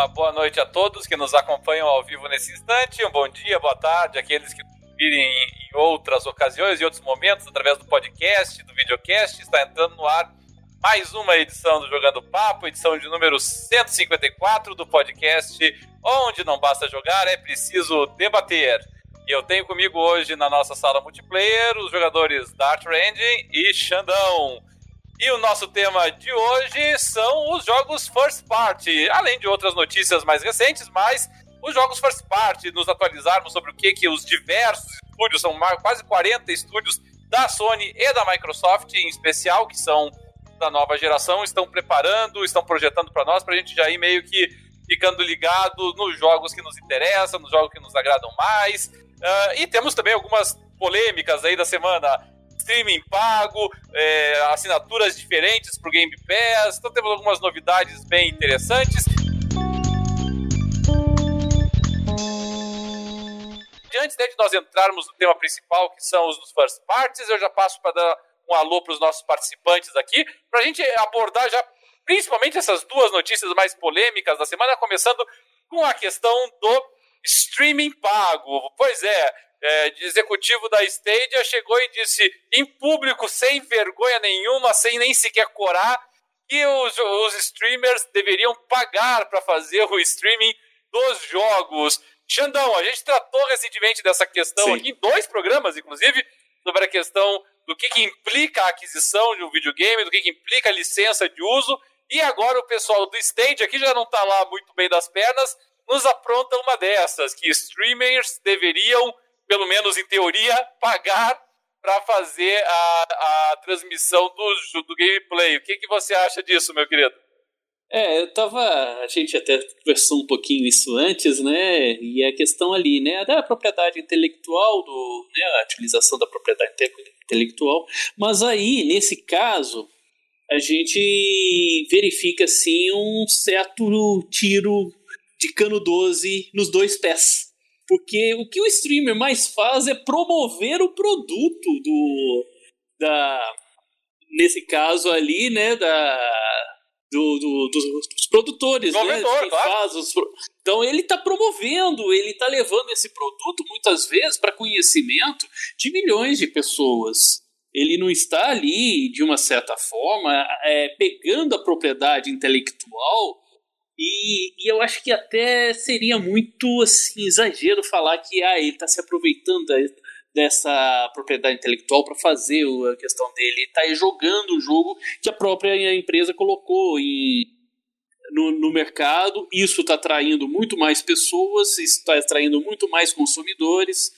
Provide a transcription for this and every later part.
Uma boa noite a todos que nos acompanham ao vivo nesse instante. Um bom dia, boa tarde, aqueles que virem em outras ocasiões e outros momentos através do podcast, do videocast. Está entrando no ar mais uma edição do Jogando Papo, edição de número 154 do podcast, onde não basta jogar, é preciso debater. E eu tenho comigo hoje na nossa sala multiplayer os jogadores Dart Randy e Xandão. E o nosso tema de hoje são os jogos first party, além de outras notícias mais recentes, mas os jogos first party, nos atualizarmos sobre o que, que os diversos estúdios, são quase 40 estúdios da Sony e da Microsoft em especial, que são da nova geração, estão preparando, estão projetando para nós, para a gente já ir meio que ficando ligado nos jogos que nos interessam, nos jogos que nos agradam mais. Uh, e temos também algumas polêmicas aí da semana streaming pago, é, assinaturas diferentes para o Game Pass. Então temos algumas novidades bem interessantes. Antes né, de nós entrarmos no tema principal, que são os dos first parties, eu já passo para dar um alô para os nossos participantes aqui, para a gente abordar já principalmente essas duas notícias mais polêmicas da semana, começando com a questão do streaming pago. Pois é, é, de executivo da Stadia chegou e disse em público, sem vergonha nenhuma, sem nem sequer corar, que os, os streamers deveriam pagar para fazer o streaming dos jogos. Xandão, a gente tratou recentemente dessa questão Sim. aqui em dois programas, inclusive, sobre a questão do que, que implica a aquisição de um videogame, do que, que implica a licença de uso, e agora o pessoal do Stadia, que já não está lá muito bem das pernas, nos apronta uma dessas, que streamers deveriam pelo menos em teoria, pagar para fazer a, a transmissão do, do gameplay. O que, que você acha disso, meu querido? É, eu tava. A gente até conversou um pouquinho isso antes, né? E a questão ali, né? Da propriedade intelectual, do, né, a utilização da propriedade intelectual. Mas aí, nesse caso, a gente verifica, assim, um certo tiro de cano 12 nos dois pés. Porque o que o streamer mais faz é promover o produto do. Da, nesse caso ali, né? Da, do, do, dos, dos, produtores, né? Quem faz os, então ele está promovendo, ele está levando esse produto muitas vezes para conhecimento de milhões de pessoas. Ele não está ali, de uma certa forma, é, pegando a propriedade intelectual e, e, eu acho que até seria muito assim, exagero falar que ah, ele está se aproveitando dessa propriedade intelectual para fazer a questão dele. Está jogando o jogo que a própria empresa colocou em, no, no mercado. Isso está atraindo muito mais pessoas, está atraindo muito mais consumidores.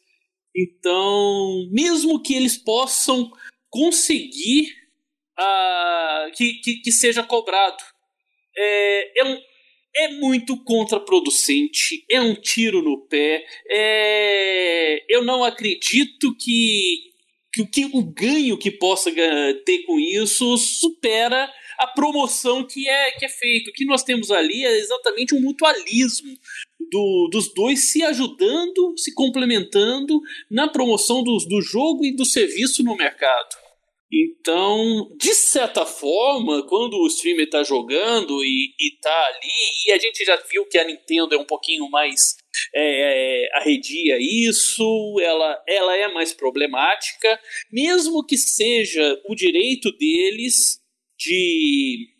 Então, mesmo que eles possam conseguir uh, que, que, que seja cobrado, é, é um, é muito contraproducente, é um tiro no pé. É... Eu não acredito que, que, que o ganho que possa ter com isso supera a promoção que é, que é feito. O que nós temos ali é exatamente um mutualismo do, dos dois se ajudando, se complementando na promoção do, do jogo e do serviço no mercado. Então, de certa forma, quando o streamer está jogando e, está ali, e a gente já viu que a Nintendo é um pouquinho mais é, é, arredia isso, ela, ela é mais problemática, mesmo que seja o direito deles de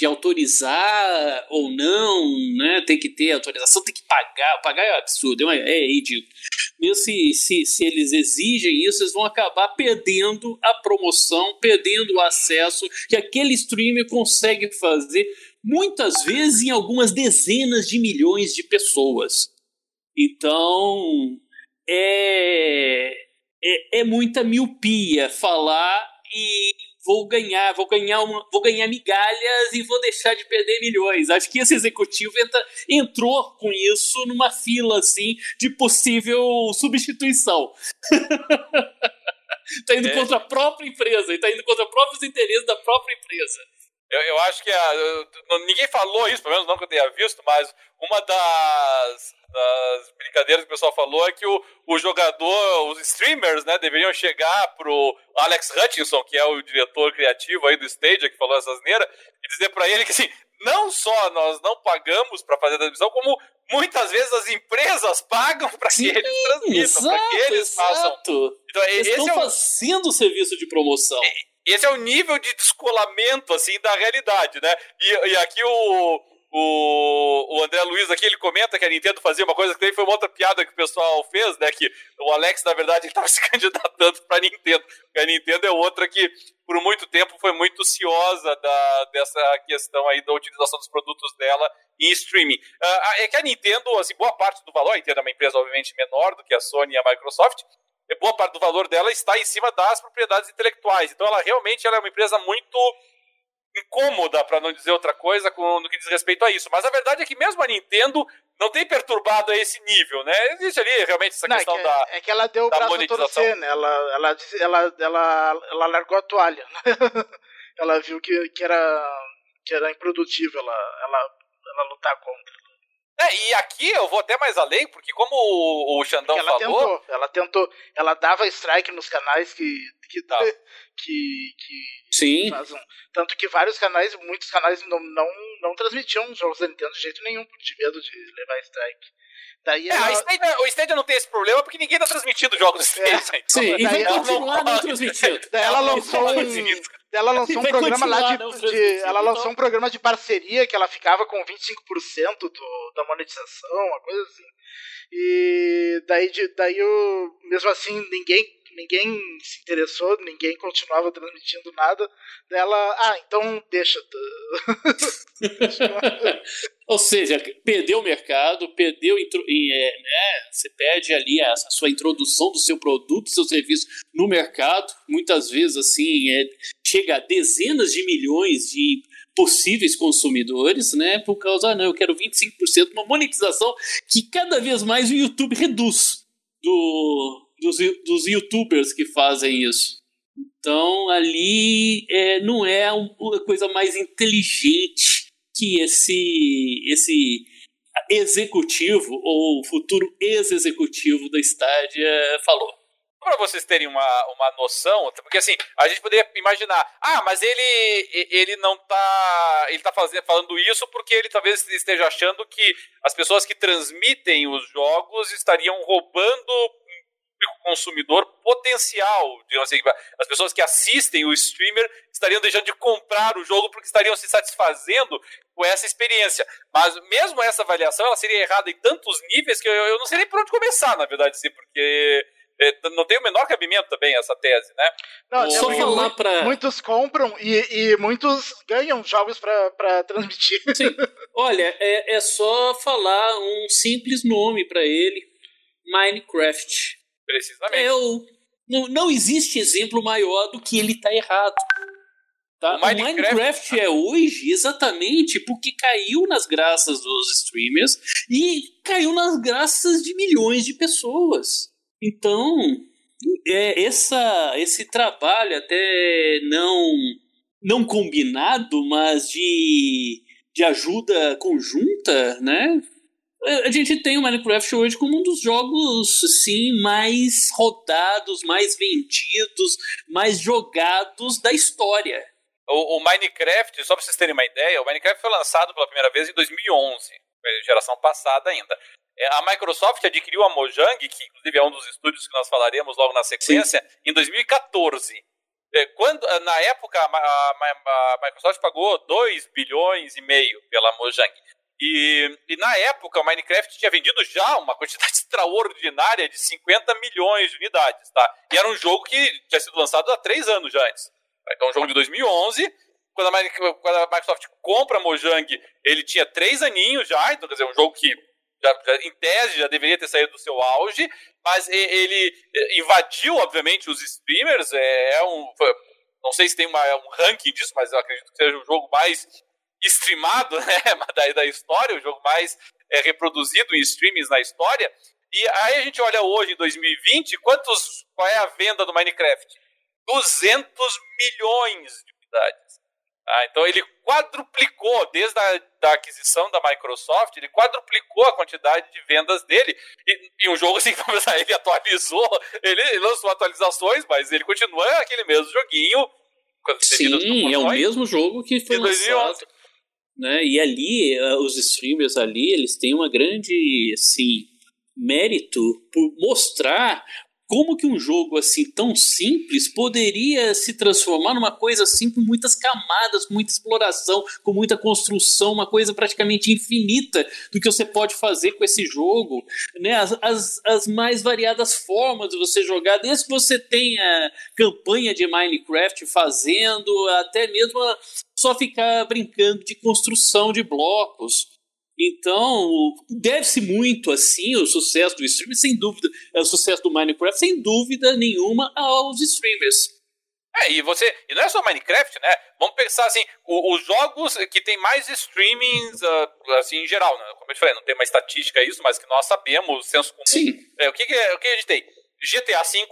de autorizar ou não, né? Tem que ter autorização, tem que pagar. Pagar é absurdo, é, é ridículo. Mesmo se, se, se eles exigem isso, eles vão acabar perdendo a promoção, perdendo o acesso que aquele streamer consegue fazer, muitas vezes em algumas dezenas de milhões de pessoas. Então, é, é, é muita miopia falar e vou ganhar, vou ganhar uma, vou ganhar migalhas e vou deixar de perder milhões. Acho que esse executivo entra, entrou com isso numa fila assim de possível substituição. tá indo é. contra a própria empresa, e tá indo contra os próprios interesses da própria empresa. Eu, eu acho que a, ninguém falou isso, pelo menos não que eu tenha visto, mas uma das, das brincadeiras que o pessoal falou é que o, o jogador, os streamers, né, deveriam chegar pro Alex Hutchinson, que é o diretor criativo aí do Stadia, que falou essa asneira, e dizer para ele que assim, não só nós não pagamos para fazer a transmissão, como muitas vezes as empresas pagam para que eles transmitam, para que eles exato. façam. Então, eles estão é o... fazendo o serviço de promoção. Esse é o nível de descolamento assim da realidade, né? E, e aqui o, o, o André Luiz aqui, ele comenta que a Nintendo fazia uma coisa que também foi uma outra piada que o pessoal fez, né? Que o Alex, na verdade, estava se candidatando para a Nintendo. Porque a Nintendo é outra que, por muito tempo, foi muito ciosa da, dessa questão aí da utilização dos produtos dela em streaming. Uh, é que a Nintendo, assim, boa parte do valor, a Nintendo é uma empresa, obviamente, menor do que a Sony e a Microsoft, boa parte do valor dela está em cima das propriedades intelectuais. Então, ela realmente ela é uma empresa muito incômoda, para não dizer outra coisa, com, no que diz respeito a isso. Mas a verdade é que mesmo a Nintendo não tem perturbado a esse nível, né? Existe ali realmente essa não, questão é que, da É que ela deu o braço a torcer, né? Ela, ela, ela, ela, ela largou a toalha. Ela viu que, que, era, que era improdutivo ela, ela, ela lutar contra. É, e aqui eu vou até mais além, porque como o, o Xandão ela falou... Tentou, ela tentou, ela dava strike nos canais que... que, tá. que, que Sim. Fazem, tanto que vários canais, muitos canais não, não, não transmitiam jogos da Nintendo de jeito nenhum, de medo de levar strike. Daí é, ela... Stadia, o Stadia não tem esse problema porque ninguém tá transmitindo jogos do Stadia. É. Sim, então, e vai continuar não transmitindo. Daí ela lançou um, ela lançou um programa lá de, de ela lançou um programa de parceria que ela ficava com 25% do, da monetização, uma coisa assim. E daí, daí o, mesmo assim ninguém ninguém se interessou, ninguém continuava transmitindo nada dela. Ah, então deixa. Ou seja, perdeu o mercado, perdeu é, né, você perde ali a, sua introdução do seu produto, do seu serviço no mercado. Muitas vezes assim é, chega a dezenas de milhões de possíveis consumidores, né? Por causa, não, eu quero 25%, uma monetização que cada vez mais o YouTube reduz do, dos, dos youtubers que fazem isso. Então ali é, não é uma coisa mais inteligente que esse, esse executivo ou futuro ex-executivo da Stadia falou. Para vocês terem uma, uma noção, porque assim, a gente poderia imaginar, ah, mas ele ele não tá, ele tá fazendo, falando isso porque ele talvez esteja achando que as pessoas que transmitem os jogos estariam roubando consumidor potencial. Digamos assim, as pessoas que assistem o streamer estariam deixando de comprar o jogo porque estariam se satisfazendo com essa experiência. Mas mesmo essa avaliação, ela seria errada em tantos níveis que eu, eu não sei nem por onde começar, na verdade, sim, porque é, não tem o menor cabimento também essa tese, né? Não, Só falar pra... Muitos compram e, e muitos ganham jogos para transmitir. Sim. Olha, é, é só falar um simples nome para ele: Minecraft. Precisamente. Eu, não, não existe exemplo maior do que ele tá errado. Tá? O Minecraft... o Minecraft é hoje exatamente porque caiu nas graças dos streamers e caiu nas graças de milhões de pessoas. Então, é, essa, esse trabalho até não, não combinado, mas de, de ajuda conjunta, né? A gente tem o Minecraft hoje como um dos jogos, sim, mais rodados, mais vendidos, mais jogados da história. O, o, Minecraft, só para vocês terem uma ideia, o Minecraft foi lançado pela primeira vez em 2011, geração passada ainda. É, a Microsoft adquiriu a Mojang, que inclusive é um dos estúdios que nós falaremos logo na sequência, sim. em 2014. É, quando, na época, a, a, a Microsoft pagou 2 bilhões e meio pela Mojang. E, e, na época o Minecraft tinha vendido já uma quantidade extraordinária de 50 milhões de unidades, tá? E era um jogo que tinha sido lançado há três anos já antes. Então, um jogo de 2011. Quando a, quando a Microsoft compra a Mojang, ele tinha três aninhos já, então quer dizer, um jogo que já, já, em tese já deveria ter saído do seu auge, mas ele invadiu, obviamente, os streamers. É, é um, não sei se tem uma, um ranking disso, mas eu acredito que seja o jogo mais streamado né, da, da história, o jogo mais é, reproduzido em streamings na história. E aí a gente olha hoje, em 2020, quantos, qual é a venda do Minecraft? 200 milhões de unidades. Ah, então ele quadruplicou, desde a da aquisição da Microsoft, ele quadruplicou a quantidade de vendas dele. E, e um jogo assim, ele atualizou, ele lançou atualizações, mas ele continua aquele mesmo joguinho. Sim, é o mesmo jogo que foi lançado Né? E ali, uh, os streamers ali, eles têm uma grande, assim, mérito por mostrar como que um jogo assim tão simples poderia se transformar numa coisa assim com muitas camadas, com muita exploração, com muita construção, uma coisa praticamente infinita do que você pode fazer com esse jogo, né? As, as, as mais variadas formas de você jogar, desde que você tenha campanha de Minecraft fazendo, até mesmo só ficar brincando de construção de blocos. Então, deve-se muito, assim, o sucesso do streaming, sem dúvida, é o sucesso do Minecraft, sem dúvida nenhuma, aos streamers. É, e você. E não é só Minecraft, né? Vamos pensar assim, o, os jogos que tem mais streamings, uh, assim, em geral, né? Como eu te falei, não tem uma estatística isso, mas que nós sabemos, senso comum. Sim. É, o que, que, o que a gente tem? GTA V,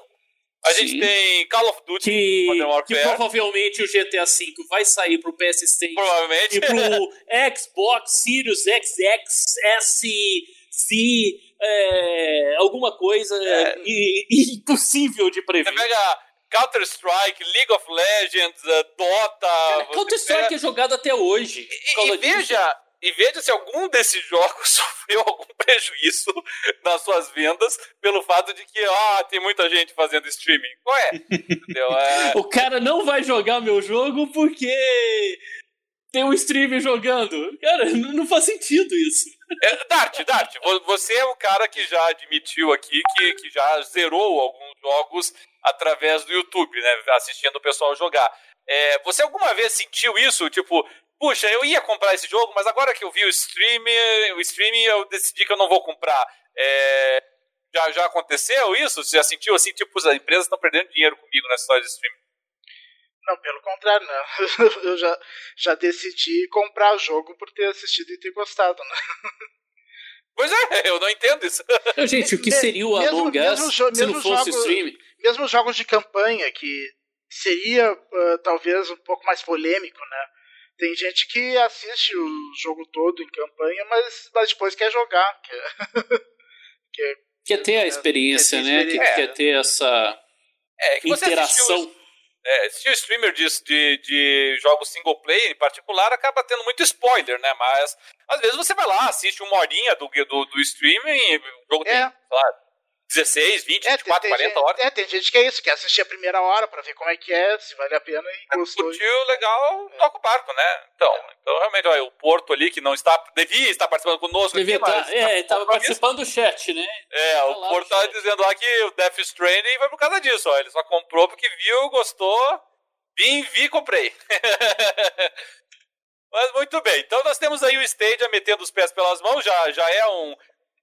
a Sim. gente tem Call of Duty que. Que provavelmente o GTA V vai sair pro PS6 provavelmente. e pro Xbox Series XX, S, C, é, alguma coisa é. impossível de prever. Você pega Counter-Strike, League of Legends, uh, Dota... Counter-Strike pega... é jogado até hoje. E, e veja e veja se algum desses jogos sofreu algum prejuízo nas suas vendas pelo fato de que ah, tem muita gente fazendo streaming. Qual é? é... o cara não vai jogar meu jogo porque tem um streaming jogando. Cara, não faz sentido isso. É, Dart, Dart, você é o cara que já admitiu aqui que, que já zerou alguns jogos através do YouTube, né? Assistindo o pessoal jogar. É, você alguma vez sentiu isso? Tipo, puxa, eu ia comprar esse jogo, mas agora que eu vi o streaming, o streaming eu decidi que eu não vou comprar. É, já, já aconteceu isso? Você já sentiu assim, tipo, as empresas estão perdendo dinheiro comigo nessa história de streaming? Não, pelo contrário, não. eu já, já decidi comprar o jogo por ter assistido e ter gostado, né? Pois é, eu não entendo isso. Gente, o que seria o Among Us se não fosse jogos, streaming? Mesmo jogos de campanha, que seria uh, talvez um pouco mais polêmico, né? Tem gente que assiste o jogo todo em campanha, mas, mas depois quer jogar. Quer, quer, quer ter a experiência, quer ter né? Experiência. Quer, quer ter essa é, interação. É, assistir o streamer de, de, de, jogos single player em particular acaba tendo muito spoiler, né? Mas às vezes você vai lá, assiste uma horinha do, do, do streaming e o jogo é. tem, claro, 16, 20, é, 24, tem, 40 tem, horas. É, tem gente que é isso, quer assistir a primeira hora pra ver como é que é, se vale a pena e gostou. Curtiu, legal, é. toca o barco, né? Então, é. então realmente, olha, o Porto ali que não está, devia estar participando conosco devia aqui, tá, mas, É, estava participando do chat, né? É, tá o Porto estava dizendo lá que o Death Stranding foi por causa disso, ó, ele só comprou porque viu, gostou, vim, vi, comprei. Mas muito bem, então nós temos aí o Stadia metendo os pés pelas mãos, já, já é um,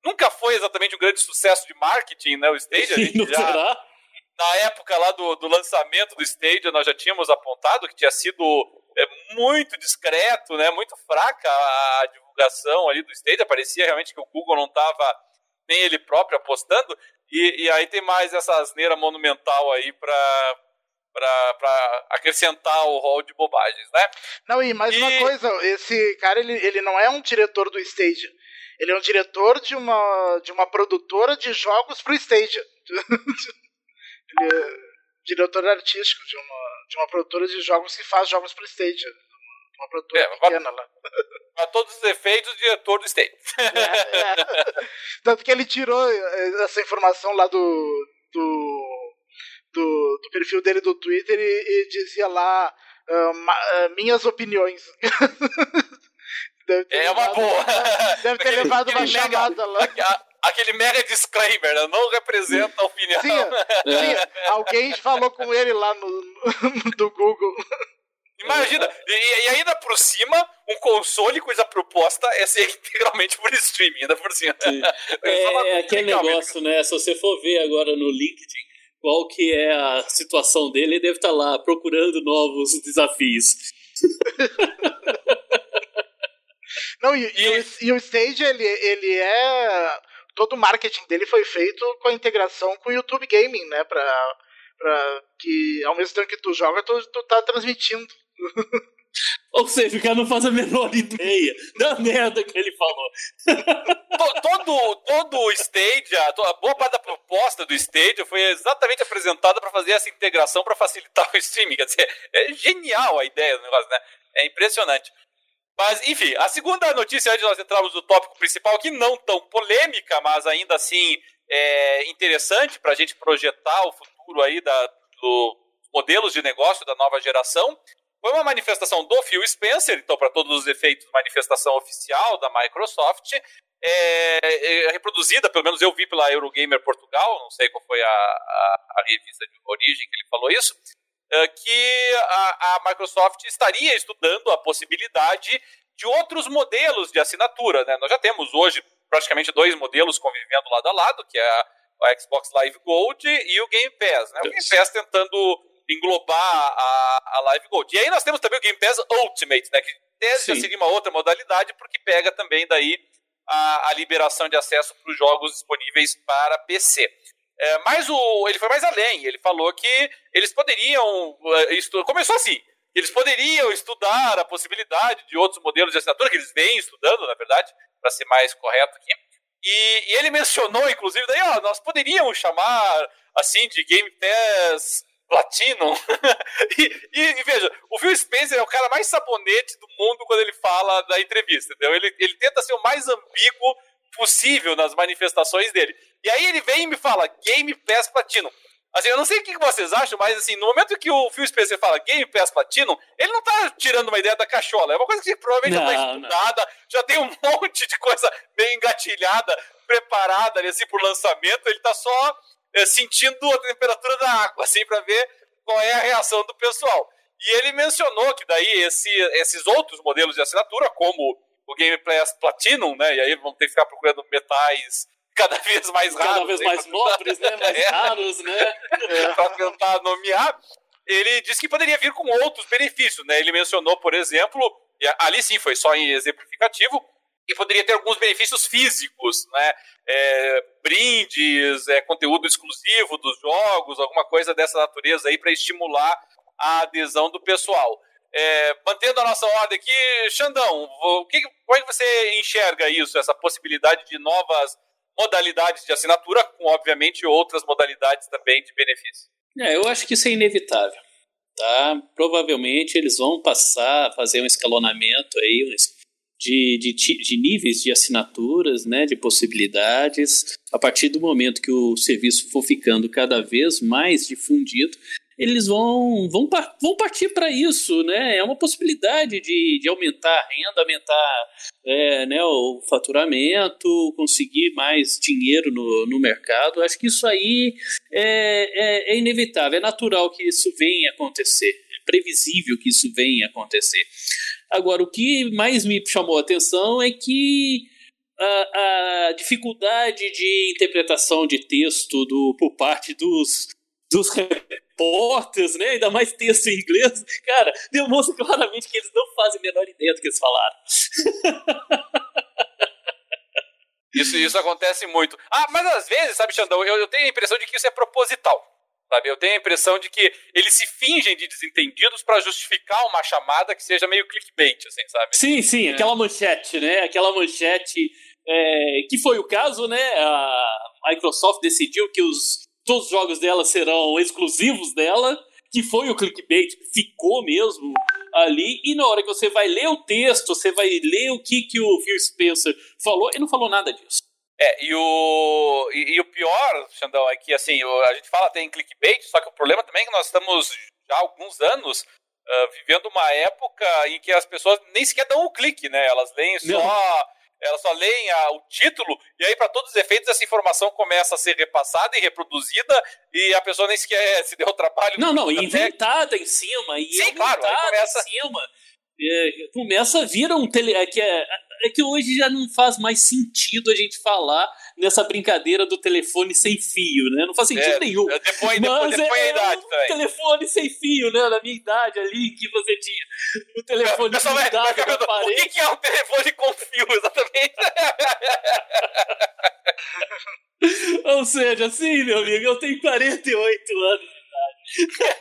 nunca foi exatamente um grande sucesso de marketing, né? O Stadia, a gente já, será? na época lá do, do lançamento do Stadia, nós já tínhamos apontado que tinha sido é, muito discreto, né? Muito fraca a, a divulgação ali do Stadia. Parecia realmente que o Google não estava nem ele próprio apostando. E, e aí tem mais essa asneira monumental aí para para acrescentar o rol de bobagens, né? Não, e mais e... uma coisa, esse cara ele, ele não é um diretor do Stadia. Ele é um diretor de uma, de uma produtora de jogos pro Stadia. ele é diretor artístico de uma, de uma produtora de jogos que faz jogos pro Stadia. Uma produtora é, pequena lá. Para todos os efeitos, diretor do Stadia. É, é. Tanto que ele tirou essa informação lá do, do, do, do perfil dele do Twitter e, e dizia lá uh, ma, uh, minhas opiniões. é uma boa. Deve ter levado uma chamada lá. Aquele mega disclaimer, né? não representa a opinião. Sim, sim, alguém falou com ele lá no, do Google. Imagina, e, e, ainda por cima, um console cuja proposta é ser integralmente por streaming, ainda por cima. É, é aquele negócio, né? Se você for ver agora no LinkedIn qual que é a situação dele, ele deve estar lá procurando novos desafios. Não, e, e... o, e o Stage, ele, ele é. Todo o marketing dele foi feito com a integração com o YouTube Gaming, né? Pra, pra que ao mesmo tempo que tu joga, tu, tu tá transmitindo. Ou seja, o cara não faz a menor ideia da merda que ele falou. todo, todo o Stadia, a boa parte da proposta do Stadia foi exatamente apresentada para fazer essa integração para facilitar o streaming. Quer dizer, é genial a ideia do negócio, né? É impressionante. Mas, enfim, a segunda notícia, antes de nós entrarmos no tópico principal, que não tão polêmica, mas ainda assim é interessante para a gente projetar o futuro aí da, do modelos de negócio da nova geração, foi uma manifestação do Phil Spencer, então, para todos os efeitos, manifestação oficial da Microsoft, é, é, reproduzida, pelo menos eu vi pela Eurogamer Portugal, não sei qual foi a, a, a revista de origem que ele falou isso, que a, a, Microsoft estaria estudando a possibilidade de outros modelos de assinatura. Né? Nós já temos hoje praticamente dois modelos convivendo lado a lado, que é a, a Xbox Live Gold e o Game Pass. Né? O Game Pass tentando englobar a, a Live Gold. E aí nós temos também o Game Pass Ultimate, né? que tende seria uma outra modalidade, porque pega também daí a, a liberação de acesso para os jogos disponíveis para PC. É, mas o, ele foi mais além, ele falou que eles poderiam. É, começou assim: eles poderiam estudar a possibilidade de outros modelos de assinatura, que eles vêm estudando, na verdade, para ser mais correto aqui. E, e, ele mencionou, inclusive, daí, ó, nós poderíamos chamar assim de Game Pass Platinum. e, e, e, veja, o Phil Spencer é o cara mais sabonete do mundo quando ele fala da entrevista, entendeu? Ele, ele tenta ser o mais ambíguo possível nas manifestações dele. E aí ele vem e me fala Game Pass Platinum. Assim, eu não sei o que vocês acham, mas assim, no momento que o Phil Spencer fala Game Pass Platinum, ele não tá tirando uma ideia da cachola. É uma coisa que provavelmente não, já tá estudada, não. já tem um monte de coisa bem engatilhada, preparada ali, assim, por lançamento. Ele tá só é, sentindo a temperatura da água, assim, para ver qual é a reação do pessoal. E ele mencionou que daí esse, esses outros modelos de assinatura, como o Game Pass Platinum, né? E aí vão ter que ficar procurando metais cada vez mais raros. Cada vez mais nobres, né? Mais é. raros, né? É. para tentar nomear. Ele disse que poderia vir com outros benefícios, né? Ele mencionou, por exemplo, ali sim foi só em exemplificativo, que poderia ter alguns benefícios físicos, né? É, brindes, é, conteúdo exclusivo dos jogos, alguma coisa dessa natureza aí para estimular a adesão do pessoal. É, mantendo a nossa ordem aqui, Xandão, o que, como é que você enxerga isso, essa possibilidade de novas modalidades de assinatura, com obviamente outras modalidades também de benefício? É, eu acho que isso é inevitável. Tá? Provavelmente eles vão passar fazer um escalonamento aí de, de, de níveis de assinaturas, né, de possibilidades. A partir do momento que o serviço for ficando cada vez mais difundido, eles vão, vão, vão partir para isso, né? É uma possibilidade de, de aumentar a renda, aumentar é, né, o faturamento, conseguir mais dinheiro no, no mercado. Acho que isso aí é, é, é inevitável, é natural que isso venha acontecer, é previsível que isso venha acontecer. Agora, o que mais me chamou a atenção é que a, a dificuldade de interpretação de texto do, por parte dos, dos repórteres, né? Ainda mais texto em inglês, cara, demonstra claramente que eles não fazem a menor ideia do que eles falaram. Isso, isso acontece muito. Ah, mas às vezes, sabe, Xandão, eu, eu tenho a impressão de que isso é proposital. Sabe? Eu tenho a impressão de que eles se fingem de desentendidos para justificar uma chamada que seja meio clickbait, assim, sabe? Sim, sim, é. aquela manchete, né? Aquela manchete é, que foi o caso, né? A Microsoft decidiu que os todos os jogos dela serão exclusivos dela, que foi o clickbait, ficou mesmo ali, e na hora que você vai ler o texto, você vai ler o que, que o Phil Spencer falou, ele não falou nada disso. É, e o, e, e o pior, Xandão, é que assim, a gente fala até em clickbait, só que o problema também é que nós estamos já há alguns anos uh, vivendo uma época em que as pessoas nem sequer dão o clique, né? Elas leem só. Elas só leem a, o título, e aí, para todos os efeitos, essa informação começa a ser repassada e reproduzida, e a pessoa nem sequer se deu o trabalho. Não, não, inventada em cima. E Sim, claro, começa... em cima. É, começa a vir um tele. É que, é, é que hoje já não faz mais sentido a gente falar nessa brincadeira do telefone sem fio, né? Não faz sentido é, nenhum. É, depois, depois, Mas depois é, a idade um também. telefone sem fio, né? Na minha idade ali, que você tinha o telefone sem fio. O que, que é um telefone com fio, exatamente? Ou seja, sim, meu amigo, eu tenho 48 anos de idade.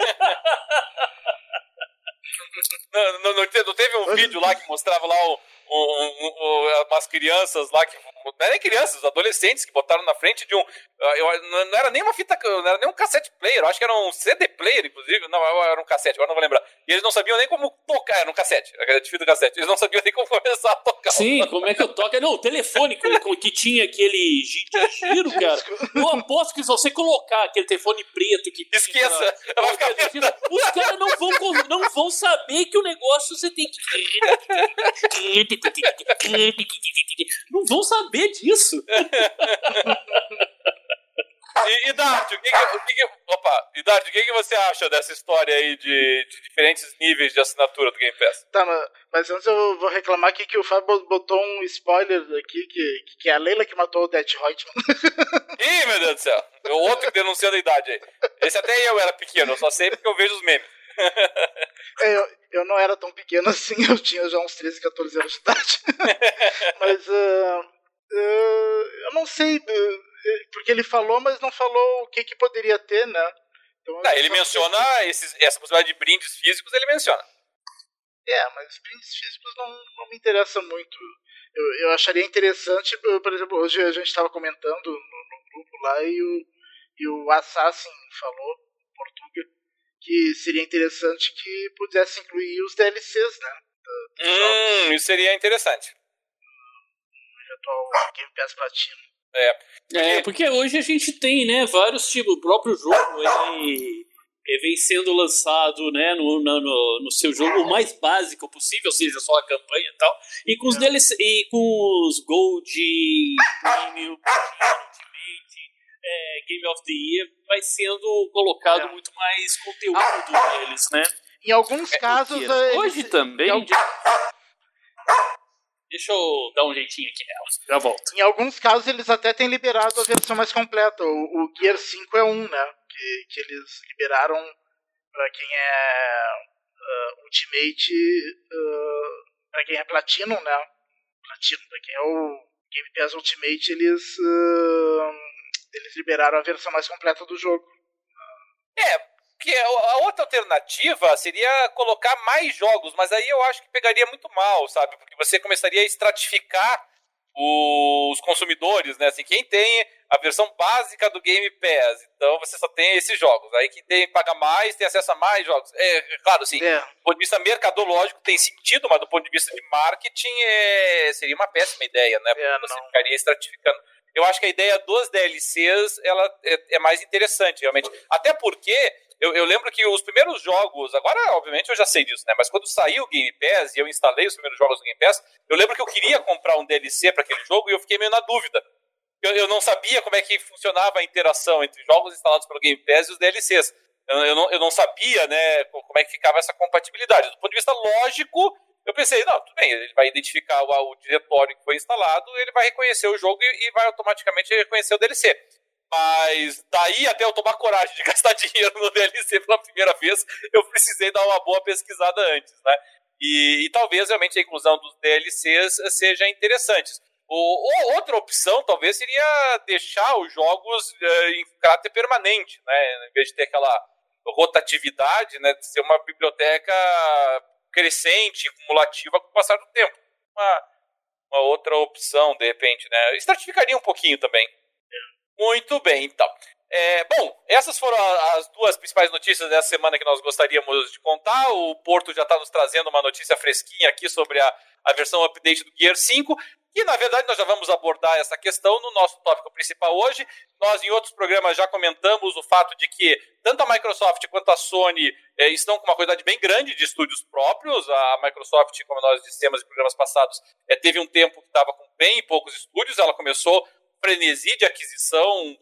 não, não, não, teve um vídeo lá que mostrava lá o um, um, umas crianças lá que. Não é nem crianças, adolescentes que botaram na frente de um. Ah, eu, não era nem uma fita. Não era nem um cassete player, eu acho que era um CD player, inclusive. Não, era um cassete, agora não vou lembrar. E eles não sabiam nem como tocar, era um cassete, era de fita cassete. Eles não sabiam nem como começar a tocar. Sim, como é que eu toco? Não, o telefone que tinha aquele giro, cara. Eu aposto que se você colocar aquele telefone preto que. Esqueça! Ela fica... Os caras não vão, não vão saber que o negócio você tem que. Não vão saber disso. E, e Dart, o que, que, o que, que opa, e Dart, o que, que você acha dessa história aí de, de, diferentes níveis de assinatura do Game Pass? Tá, mas, mas antes eu vou reclamar aqui que o Fábio botou um spoiler aqui, que, que é a Leila que matou o Death Reutemann. Ih, meu Deus do céu. O outro que denunciando a idade aí. Esse até eu era pequeno, eu só sei porque eu vejo os memes. Eu, eu não era tão pequeno assim, eu tinha já uns 13, 14 anos de idade. mas uh, uh, eu não sei, uh, porque ele falou, mas não falou o que, que poderia ter, né? Então, não, ele menciona que... esses, essa possibilidade de brindes físicos, ele menciona. É, mas brindes físicos não, não me interessa muito. Eu, eu acharia interessante, por exemplo, hoje a gente estava comentando no, no, grupo lá e o, e o Assassin falou, Portugal, que seria interessante que pudesse incluir os DLCs, né? Hum, isso seria interessante. Game Pass Platinum. É. Porque... é, porque hoje a gente tem, né, vários tipos, o próprio jogo, ele, ele vem sendo lançado, né, no, no, no, seu jogo o mais básico possível, ou seja, só a campanha e tal, e com os, DLC, e com os Gold, Premium, é, Game of the Year vai sendo colocado é. muito mais conteúdo ah, neles, né? Em alguns é, casos. É, hoje eles, também. Deixa eu dar um jeitinho aqui nelas, já volto. Em alguns casos eles até têm liberado a versão mais completa. O, o Gear 5 é um, né? Que, que eles liberaram para quem é uh, Ultimate, uh, para quem é Platinum, né? Platinum, para quem é o Game Pass Ultimate, eles. Uh, eles liberaram a versão mais completa do jogo. É, que a outra alternativa seria colocar mais jogos, mas aí eu acho que pegaria muito mal, sabe? Porque você começaria a estratificar os consumidores, né? Assim, quem tem a versão básica do Game Pass, então você só tem esses jogos. Aí quem tem paga mais tem acesso a mais jogos. É, é claro, assim, é. do ponto de vista mercadológico tem sentido, mas do ponto de vista de marketing é, seria uma péssima ideia, né? Porque é, você ficaria estratificando eu acho que a ideia dos DLCs ela é, é mais interessante, realmente. Até porque eu, eu, lembro que os primeiros jogos, agora obviamente eu já sei disso, né? Mas quando saiu o Game Pass e eu instalei os primeiros jogos do Game Pass, eu lembro que eu queria comprar um DLC para aquele jogo e eu fiquei meio na dúvida. Eu, eu, não sabia como é que funcionava a interação entre jogos instalados pelo Game Pass e os DLCs. Eu, eu, não, eu não sabia, né, como é que ficava essa compatibilidade. Do ponto de vista lógico, eu pensei, não, tudo bem, ele vai identificar o, o diretório que foi instalado, ele vai reconhecer o jogo e, e, vai automaticamente reconhecer o DLC. Mas daí até eu tomar coragem de gastar dinheiro no DLC pela primeira vez, eu precisei dar uma boa pesquisada antes, né? E, e talvez realmente a inclusão dos DLCs seja interessante. Ou, ou, outra opção, talvez, seria deixar os jogos uh, em caráter permanente, né? Em vez de ter aquela rotatividade, né? De ser uma biblioteca crescente, cumulativa com o passar do tempo. Uma, uma outra opção, de repente, né? Estratificaria um pouquinho também. Muito bem, então. É, bom, essas foram as duas principais notícias dessa semana que nós gostaríamos de contar. O Porto já está nos trazendo uma notícia fresquinha aqui sobre a, a versão update do Gear 5. E, na verdade, nós já vamos abordar essa questão no nosso tópico principal hoje. Nós, em outros programas, já comentamos o fato de que tanto a Microsoft quanto a Sony eh, estão com uma quantidade bem grande de estúdios próprios. A Microsoft, como nós dissemos em programas passados, eh, teve um tempo que estava com bem poucos estúdios. Ela começou frenesi de aquisição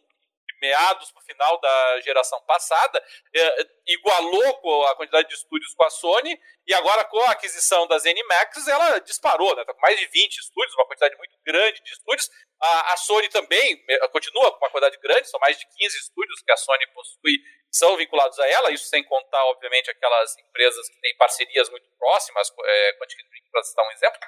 meados para o final da geração passada, é, igualou a quantidade de estúdios com a Sony, e agora com a aquisição da ZeniMax, ela disparou, né? Tá com mais de 20 estúdios, uma quantidade muito grande de estúdios. A, a Sony também continua com uma quantidade grande, são mais de 15 estúdios que a Sony possui, são vinculados a ela, isso sem contar, obviamente, aquelas empresas que têm parcerias muito próximas, é, Dream, para citar um exemplo.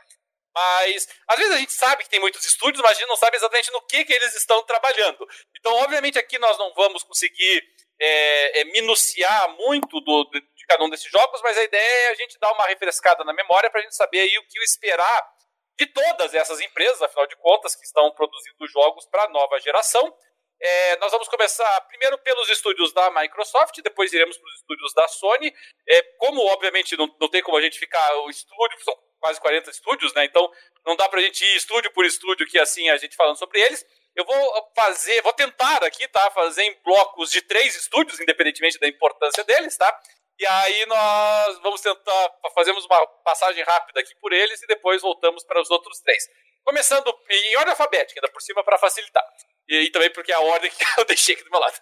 Mas às vezes a gente sabe que tem muitos estúdios, mas a gente não sabe exatamente no que, que eles estão trabalhando. Então, obviamente, aqui nós não vamos conseguir é, é, minuciar muito do, de, cada um desses jogos, mas a ideia é a gente dar uma refrescada na memória para a gente saber aí o que esperar de todas essas empresas, afinal de contas, que estão produzindo jogos para a nova geração. É, nós vamos começar primeiro pelos estúdios da Microsoft, depois iremos para os estúdios da Sony. É, como, obviamente, não, não tem como a gente ficar o estúdio, são quase 40 estúdios, né? Então não dá para a gente ir estúdio por estúdio, que assim a gente falando sobre eles. Eu vou fazer, vou tentar aqui, tá? Fazer em blocos de três estúdios, independentemente da importância deles, tá? E aí nós vamos tentar, fazemos uma passagem rápida aqui por eles e depois voltamos para os outros três. Começando em ordem alfabética, ainda por cima para facilitar. E, e, também porque é a ordem que eu deixei aqui do meu lado.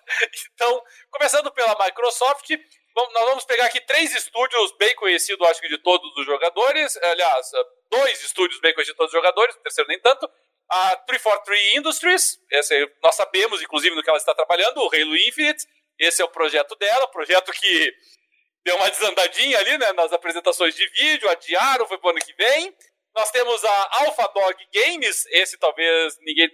Então, começando pela Microsoft, nós vamos pegar aqui três estúdios bem conhecidos, acho que de todos os jogadores. Aliás, dois estúdios bem conhecidos de todos os jogadores, o terceiro nem tanto. A 343 Industries, esse, nós sabemos, inclusive, no que ela está trabalhando, o Halo Infinite. Esse é o projeto dela, projeto que deu uma desandadinha ali, né, nas apresentações de vídeo, adiaram, foi pro ano que vem. Nós temos a Alpha Dog Games, esse talvez ninguém,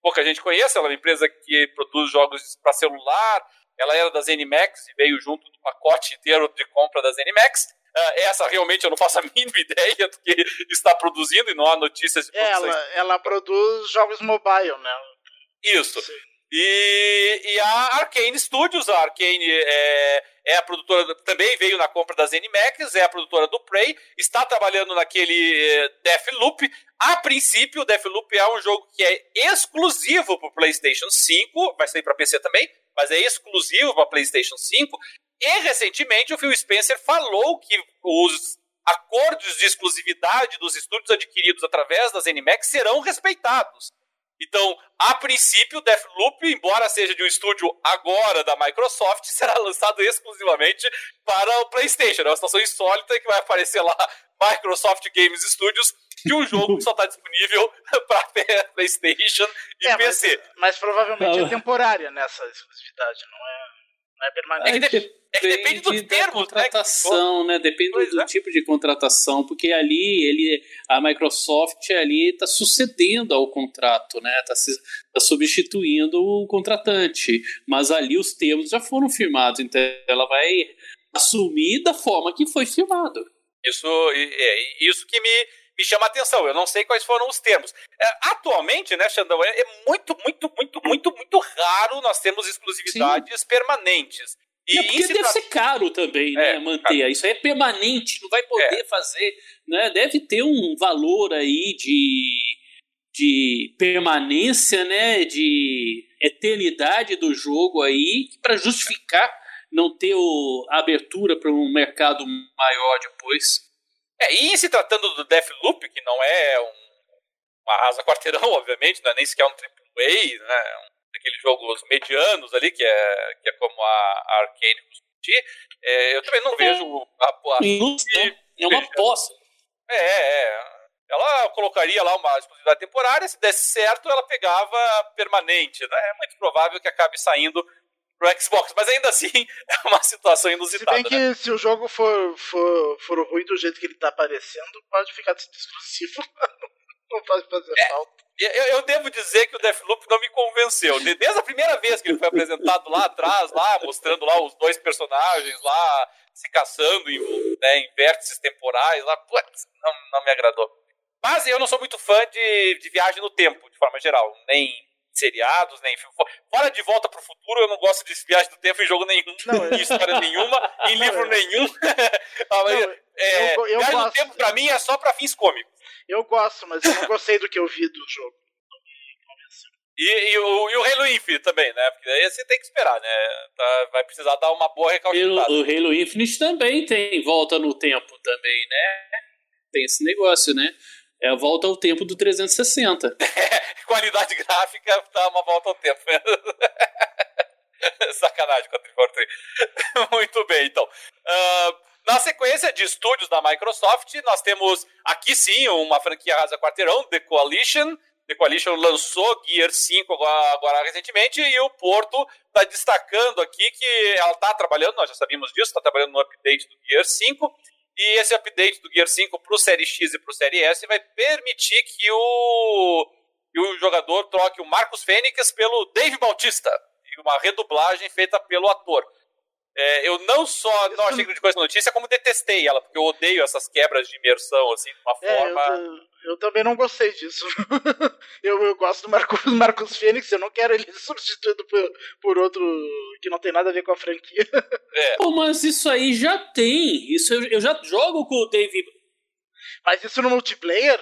pouca gente conheça, ela é uma empresa que produz jogos para celular, ela era da ZeniMax e veio junto do pacote inteiro de compra da ZeniMax. Uh, essa realmente eu não faço a mínima ideia do que está produzindo e não há notícias de Ela, ela produz jogos mobile, né? Isso. Sim. E, e, a Arkane Studios, a Arkane é, é, a produtora, também veio na compra da ZeniMax, é a produtora do Prey, está trabalhando naquele é, Deathloop. A princípio, o Deathloop é um jogo que é exclusivo para o PlayStation 5, vai sair para PC também, mas é exclusivo para PlayStation 5. E recentemente o Phil Spencer falou que os acordos de exclusividade dos estúdios adquiridos através da ZeniMax serão respeitados. Então, a princípio, Deathloop, embora seja de um estúdio agora da Microsoft, será lançado exclusivamente para o PlayStation. É uma situação insólita que vai aparecer lá Microsoft Games Studios de um jogo que só está disponível para PlayStation e é, PC. Mas, mas provavelmente é temporária nessa exclusividade, não é, não é permanente. É que, é que depende dos termos, né, contratação, né? Depende pois do é. tipo de contratação, porque ali ele, a Microsoft ali está sucedendo ao contrato, né? Está tá substituindo o contratante, mas ali os termos já foram firmados, então ela vai assumir da forma que foi firmado. Isso, é, isso que me, me chama a atenção. Eu não sei quais foram os termos. É, atualmente, né, Xandão, é, é, muito, muito, muito, muito, muito raro nós termos exclusividades Sim. permanentes. E é porque deve ser caro também, né, é, manter. Caro. Isso aí é permanente, não vai poder é. fazer, né? Deve ter um valor aí de, de permanência, né, de eternidade do jogo aí para justificar não ter o, a abertura para um mercado maior depois. É, e se tratando do Deathloop, que não é um, uma rasa quarteirão, obviamente, não é nem sequer um AAA, né, aqueles jogos medianos ali, que é, que é como a, Arcane discutir, é, eu também não vejo a, a, é uma poça. É, é. Ela colocaria lá uma exclusividade temporária, se desse certo, ela pegava permanente. Né? É muito provável que acabe saindo pro Xbox, mas ainda assim é uma situação inusitada. Se bem que né? se o jogo for, for, for ruim do jeito que ele tá aparecendo, pode ficar exclusivo. não pode fazer é. Eu, eu, devo dizer que o Deathloop não me convenceu. Desde a primeira vez que ele foi apresentado lá atrás, lá, mostrando lá os dois personagens lá se caçando em, né, em vértices temporais, lá, putz, não, não me agradou. Mas eu não sou muito fã de, de viagem no tempo, de forma geral. Nem seriados, nem Fora de volta pro futuro, eu não gosto de viagem no tempo em jogo nenhum, não, em história nenhuma, em livro nenhum. Ah, não, é, eu, eu viagem gosto. no tempo, pra mim, é só pra fins cômicos. Eu gosto, mas eu não gostei do que eu vi do jogo. E, e, o, e o Halo Infinite também, né? Porque aí você tem que esperar, né? Tá, vai precisar dar uma boa recalculada. O, o Halo Infinite também tem volta no tempo também, né? Tem esse negócio, né? É a volta ao tempo do 360. É, qualidade gráfica tá uma volta ao tempo. Sacanagem com a 343. Muito bem, então. Uh, na sequência de estúdios da Microsoft, nós temos aqui sim uma franquia rasa quarteirão, The Coalition. The Coalition lançou Gear 5 agora, agora recentemente e o Porto está destacando aqui que ela está trabalhando, nós já sabíamos disso, está trabalhando no update do Gear 5. E esse update do Gear 5 para o Série X e para o Série S vai permitir que o, que o jogador troque o Marcos Fênix pelo Dave Bautista. E uma redublagem feita pelo ator. É, eu não só não achei grande coisa notícia, como detestei ela, porque eu odeio essas quebras de imersão, assim, de uma é, forma. Eu, eu, também não gostei disso. eu, eu gosto do Marcos, Marcos Fênix, eu não quero ele substituído por, por outro que não tem nada a ver com a franquia. É. Pô, mas isso aí já tem. Isso eu, eu já jogo com o David. Mas isso no multiplayer?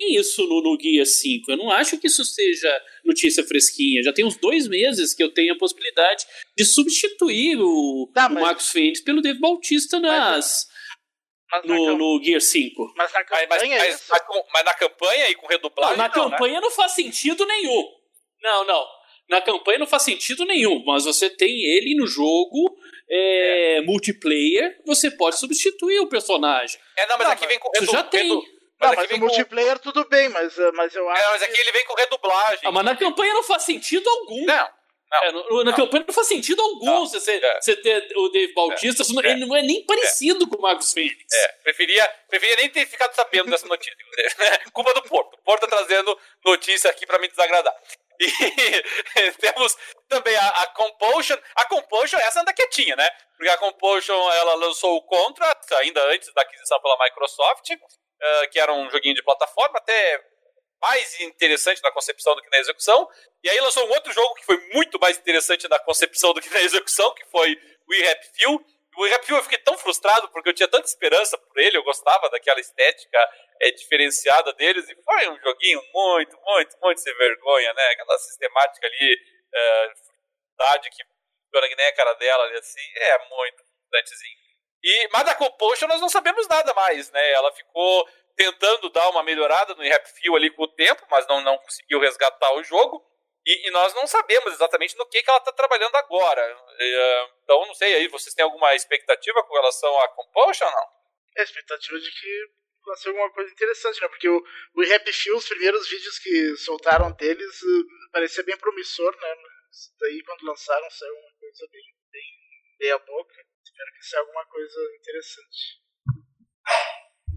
Isso no, no Guia 5. Eu não acho que isso seja notícia fresquinha. Já tem uns dois meses que eu tenho a possibilidade de substituir o, tá, o Marcos Fênix pelo Dave Bautista nas. Mas no, camp... no Gear 5. Mas na campanha. Mas, mas, é mas, mas na campanha e com redublagem. Não, na não, né? campanha né? não faz sentido nenhum. Não, não. Na campanha não faz sentido nenhum, mas você tem ele no jogo é, é. multiplayer, você pode substituir o personagem. É, não, mas não, aqui vem com redu... já tem. Redu... Mas, não, mas o multiplayer com... tudo bem, mas, eh, mas eu acho. É, mas aqui que... ele vem com redublagem. Ah, mas na campanha não faz sentido algum. Não. Não, é, no, na não. campanha não faz sentido algum não, você, é. você ter o Dave Bautista, é. ele não é nem parecido com o Marcos Fênix. É, preferia, preferia nem ter ficado sabendo dessa notícia. Culpa do Porto. O Porto tá trazendo notícia aqui pra me desagradar. E temos também a, a Compulsion. A Compulsion, essa anda quietinha, né? Porque a Compulsion ela lançou o Contract ainda antes da aquisição pela Microsoft. Que era um joguinho de plataforma, até mais interessante na concepção do que na execução. E aí lançou um outro jogo que foi muito mais interessante na concepção do que na execução, que foi o Rap Fuel. O Rap Fuel eu fiquei tão frustrado porque eu tinha tanta esperança por ele, eu gostava daquela estética é, diferenciada deles, e foi um joguinho muito, muito, muito sem vergonha, né? Aquela sistemática ali, é, que dona nem a cara dela ali assim, é muito frustrantezinho. E, mas da Compulsion nós não sabemos nada mais, né? Ela ficou tentando dar uma melhorada no Rap Fuel ali com o tempo, mas não, não conseguiu resgatar o jogo. E, e nós não sabemos exatamente no que, que ela está trabalhando agora. E, então, não sei, aí vocês têm alguma expectativa com relação à Compulsion ou não? É expectativa de que vai ser alguma coisa interessante, né? Porque o, Rap Fuel, os primeiros vídeos que soltaram deles, uh, parecia bem promissor, né? Mas daí, quando lançaram, saiu uma coisa bem, bem meia boca. Espero que seja alguma coisa interessante.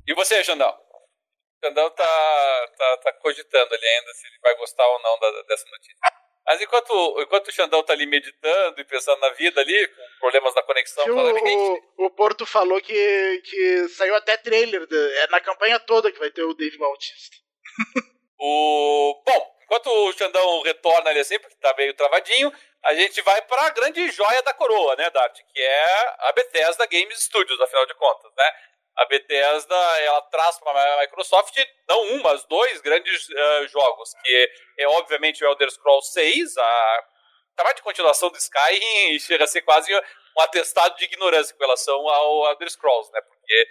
E você, Xandão? O Xandão tá, tá, tá cogitando ali ainda se ele vai gostar ou não da, dessa notícia. Mas enquanto, enquanto o Xandão tá ali meditando e pensando na vida ali, com problemas na conexão... O, o, o, Porto falou que, que saiu até trailer, de, é na campanha toda que vai ter o Dave Bautista. o, bom, enquanto o Xandão retorna ali assim, porque tá meio travadinho, a gente vai para a grande joia da coroa, né, Dart? Que é a Bethesda Games Studios, afinal de contas, né? A Bethesda, ela traz para a Microsoft não um, mas dois grandes uh, jogos, que é, obviamente o Elder Scrolls 6, a trabalho de continuação do Skyrim e chega a ser quase um atestado de ignorância com relação ao Elder Scrolls, né? Porque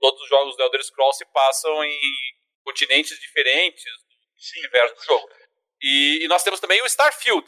todos os jogos do Elder Scrolls se passam em continentes diferentes do universo do jogo. E, e, nós temos também o Starfield,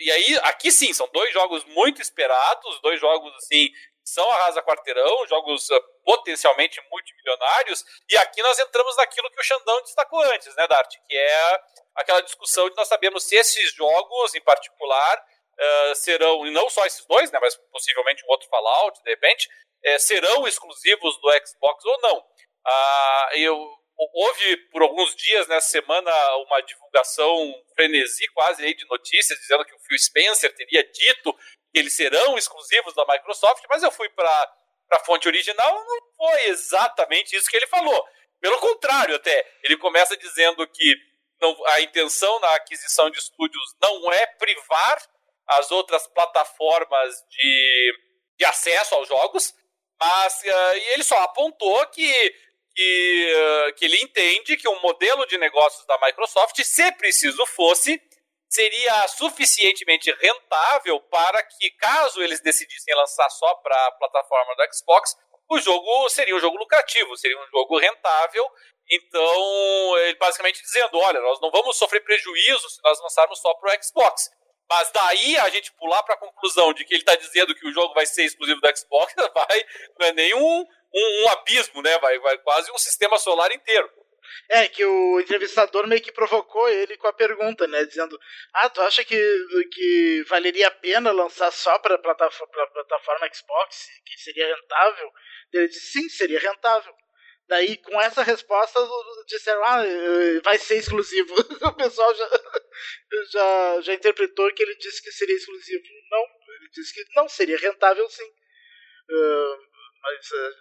e aí, aqui sim, são dois jogos muito esperados, dois jogos assim, são arrasa quarteirão, jogos uh, potencialmente multimilionários, e aqui nós entramos naquilo que o Xandão destacou antes, né, Dart? Que é aquela discussão de nós sabemos se esses jogos, em particular, uh, serão, e não só esses dois, né, mas possivelmente um outro Fallout, de repente, uh, serão exclusivos do Xbox ou não. Uh, eu houve por alguns dias nessa semana uma divulgação frenesi quase aí de notícias dizendo que o Phil Spencer teria dito que eles serão exclusivos da Microsoft, mas eu fui para a fonte original, não foi exatamente isso que ele falou. Pelo contrário, até ele começa dizendo que não, a intenção na aquisição de estúdios não é privar as outras plataformas de, de acesso aos jogos, mas uh, ele só apontou que que, uh, que ele entende que o modelo de negócios da Microsoft, se preciso fosse, seria suficientemente rentável para que, caso eles decidissem lançar só para a plataforma do Xbox, o jogo seria um jogo lucrativo, seria um jogo rentável. Então, ele basicamente dizendo: olha, nós não vamos sofrer prejuízo se nós lançarmos só para o Xbox. Mas daí a gente pular para a conclusão de que ele está dizendo que o jogo vai ser exclusivo do Xbox, vai, não é nenhum um, um abismo, né? Vai, vai quase um sistema solar inteiro. É, que o entrevistador meio que provocou ele com a pergunta, né? Dizendo: Ah, tu acha que, que valeria a pena lançar só para plataforma, plataforma Xbox? Que seria rentável? Ele disse: Sim, seria rentável. Daí, com essa resposta, disseram: Ah, vai ser exclusivo. o pessoal já, já, já interpretou que ele disse que seria exclusivo. Não, ele disse que não seria rentável sim. Uh, mas uh,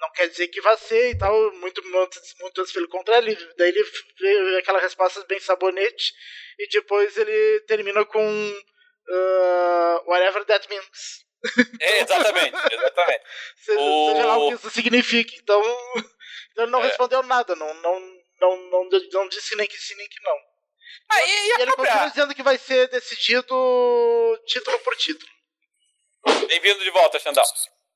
não quer dizer que vai ser e tal, muito, muitas, muitas pelo contrário, daí ele vê aquela resposta bem sabonete e depois ele termina com uh, whatever that means. É, exatamente, exatamente. seja, o... seja, lá o que isso significa. Então, então ele não é. respondeu nada, não, não, não, não, não disse nem que sim nem que não. Ah, e, e, e ele continua dizendo que vai ser decidido título por título. Bem-vindo de volta, Xandão.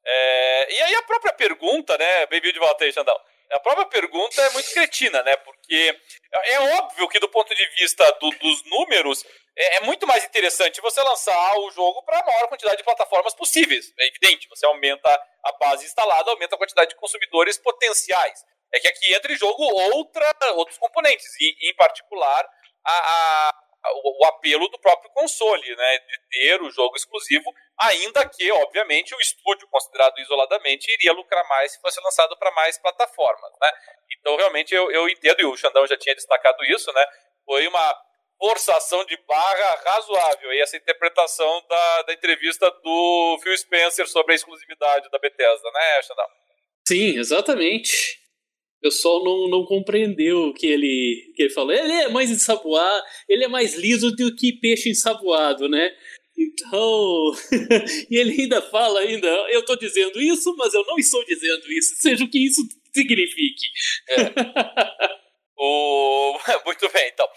É, e aí a própria pergunta, né? Bem-vindo de volta aí, Xandão. A própria pergunta é muito cretina, né? Porque é óbvio que do ponto de vista do, dos números, é, é, muito mais interessante você lançar o jogo para a maior quantidade de plataformas possíveis. É evidente, você aumenta a base instalada, aumenta a quantidade de consumidores potenciais. É que aqui entra em jogo outra, outros componentes, e em particular a, a, o, o, apelo do próprio console, né, de ter o jogo exclusivo, ainda que, obviamente, o estúdio, considerado isoladamente, iria lucrar mais se fosse lançado para mais plataformas. Né? Então, realmente, eu, eu entendo, e o Xandão já tinha destacado isso, né, foi uma forçação de barra razoável. E essa interpretação da, da entrevista do Phil Spencer sobre a exclusividade da Bethesda, né, Xandão? Sim, exatamente. O pessoal não, não compreendeu o que ele, que ele falou. Ele é mais ensaboado, ele é mais liso do que peixe ensaboado, né? Então, e ele ainda fala ainda, eu estou dizendo isso, mas eu não estou dizendo isso, seja o que isso signifique. É. o... Muito bem, então.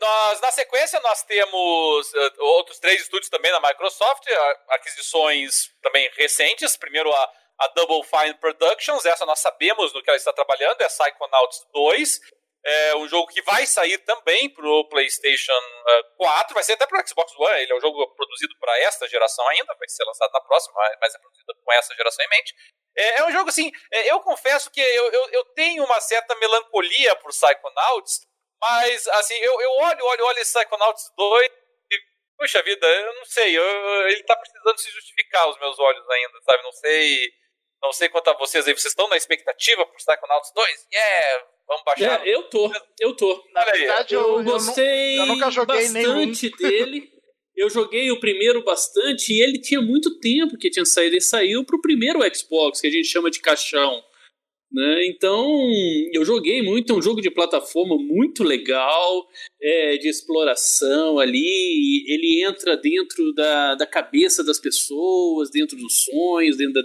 Nós, na sequência, nós temos uh, outros três estúdios também da Microsoft, aquisições também recentes. Primeiro a, a Double Fine Productions, essa nós sabemos no que ela está trabalhando, é Psychonauts 2. É um jogo que vai sair também para o PlayStation uh, 4, vai ser até para o Xbox One. Ele é um jogo produzido para esta geração ainda, vai ser lançado na próxima, mas é produzido com essa geração em mente. É, é um jogo assim, é, eu confesso que eu, eu, eu tenho uma certa melancolia por Psychonauts, mas, assim, eu, eu olho, olho, olho esse Psychonauts 2 e, puxa vida, eu não sei, eu, ele tá precisando se justificar os meus olhos ainda, sabe? Não sei, não sei quanto a vocês aí, vocês estão na expectativa pro Psychonauts 2? Yeah! Vamos baixar? É, eu tô, eu tô. Na verdade, eu, eu gostei eu, nunca joguei bastante nenhum. dele. Eu joguei o primeiro bastante e ele tinha muito tempo que tinha saído. Ele saiu pro primeiro Xbox, que a gente chama de caixão. Né? Então, eu joguei muito, é um jogo de plataforma muito legal, é, de exploração ali. Ele entra dentro da, da cabeça das pessoas, dentro dos sonhos. Dentro da...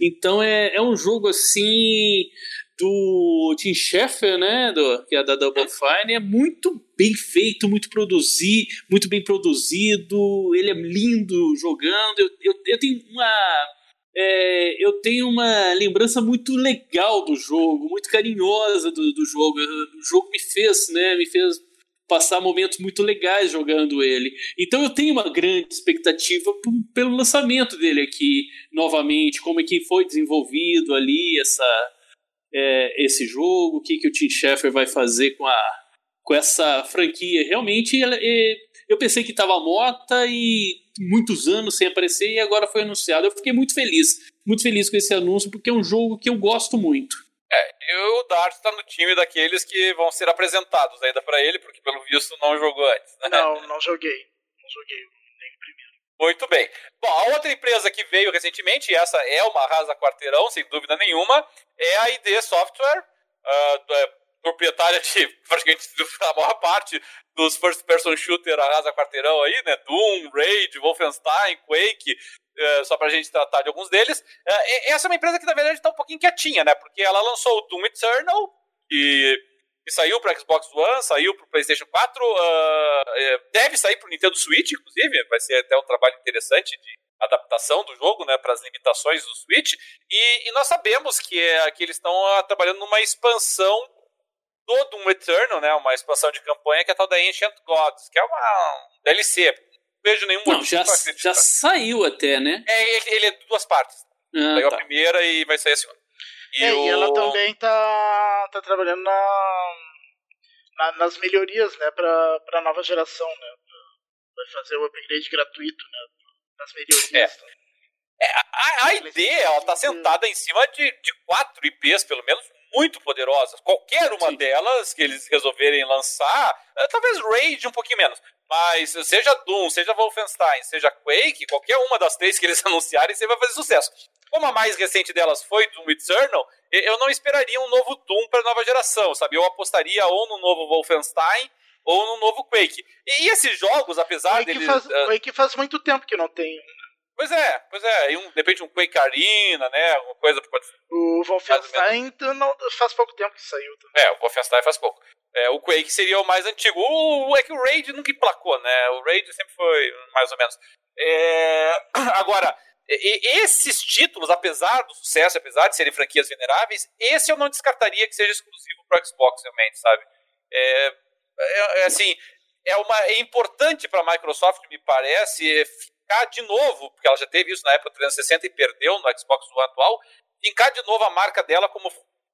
Então, é, é um jogo assim do Tim Schafer, né, do, que é da Double Fine, é muito bem feito, muito produzido, muito bem produzido. Ele é lindo jogando. Eu, eu, eu tenho uma é, eu tenho uma lembrança muito legal do jogo, muito carinhosa do, do jogo. O jogo me fez, né, me fez passar momentos muito legais jogando ele. Então eu tenho uma grande expectativa pelo lançamento dele aqui novamente, como é que foi desenvolvido ali essa é, esse jogo, o que que o Tim Schafer vai fazer com a com essa franquia. Realmente é, eu pensei que estava morta e muitos anos sem aparecer e agora foi anunciado. Eu fiquei muito feliz, muito feliz com esse anúncio, porque é um jogo que eu gosto muito. É, e o Dart está no time daqueles que vão ser apresentados ainda para ele, porque pelo visto não jogou antes. Né? Não, não joguei. Não joguei nem o primeiro. Muito bem. Bom, a outra empresa que veio recentemente, e essa é uma rasa quarteirão, sem dúvida nenhuma, é a ID Software, uh, proprietária de praticamente a maior parte dos first person shooter arrasa quarteirão aí, né? Doom, Raid, Wolfenstein, Quake, é, só pra gente tratar de alguns deles. É, essa é uma empresa que na verdade tá um pouquinho quietinha, né? Porque ela lançou o Doom Eternal, que, que saiu para Xbox One, saiu para PlayStation 4, uh, é, deve sair para Nintendo Switch, inclusive, vai ser até um trabalho interessante de adaptação do jogo, né, para as limitações do Switch. E, e, nós sabemos que, é, que eles estão uh, trabalhando numa expansão do Doom Eternal, né, uma expansão de campanha que é a tal da Ancient Gods, que é uma um DLC. Não vejo nenhum Não, já, já saiu até, né? É, ele é de duas partes. Ah, Saiu tá. a primeira e vai sair a segunda. E, é, o... e ela também tá, tá trabalhando na, na, nas melhorias, né, pra, pra nova geração, né? Vai fazer o upgrade gratuito, né? Das melhorias. É. É, a, a ideia, ela tá sentada em cima de, de quatro IPs, pelo menos, muito poderosas. Qualquer uma Sim. delas que eles resolverem lançar, eh, talvez Rage um pouquinho menos, mas seja Doom, seja Wolfenstein, seja Quake, qualquer uma das três que eles anunciarem, você vai fazer sucesso. Como a mais recente delas foi Doom Eternal, eu não esperaria um novo Doom para nova geração, sabe? Eu apostaria ou no novo Wolfenstein ou no novo Quake. E, esses jogos, apesar Quake deles. Faz, uh... Quake faz muito tempo que não tem. Pois é, pois é. E um, de repente um Quake Arena, né? Alguma coisa. Pode... O Wolfenstein não, faz pouco tempo que saiu. Também. É, o Wolfenstein faz pouco. É, o Quake seria o mais antigo. O, é que o Raid nunca emplacou, né? O Raid sempre foi mais ou menos. É... Agora, esses títulos, apesar do sucesso, apesar de serem franquias veneráveis, esse eu não descartaria que seja exclusivo para Xbox, realmente, sabe? É, é, é, assim, é, uma, é importante para a Microsoft, me parece, ficar de novo, porque ela já teve isso na época do 360 e perdeu no Xbox One atual, ficar de novo a marca dela como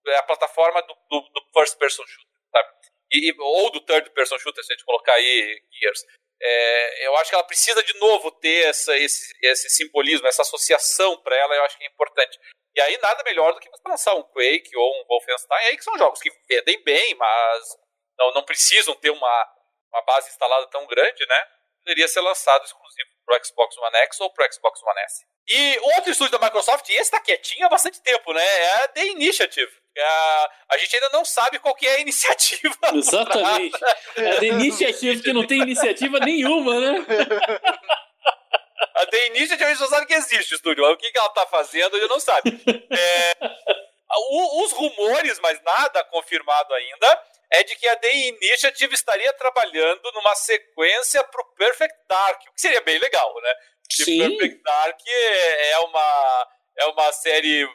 é, a plataforma do, do, do first person shooter, sabe? E, ou do third person shooter, se a gente colocar aí Gears. É, eu acho que ela precisa de novo ter essa, esse, esse simbolismo, essa associação para ela, eu acho que é importante. E aí nada melhor do que você lançar um Quake ou um Wolfenstein, aí que são jogos que vendem bem, mas não, não precisam ter uma, uma base instalada tão grande, né? Poderia ser lançado exclusivo para o Xbox One X ou para o Xbox One S. E outro estúdio da Microsoft, e esse está quietinho há bastante tempo, né? É a The Initiative. É a, a gente ainda não sabe qual que é a iniciativa. Exatamente. É a The Initiative que não tem iniciativa nenhuma, né? A The Initiative a gente não sabe que existe o estúdio. O que, que ela está fazendo, a gente não sabe. É, os rumores, mas nada confirmado ainda, é de que a The Initiative estaria trabalhando numa sequência pro Perfect Dark, o que seria bem legal, né? Sim. Perfect Dark é uma, é uma série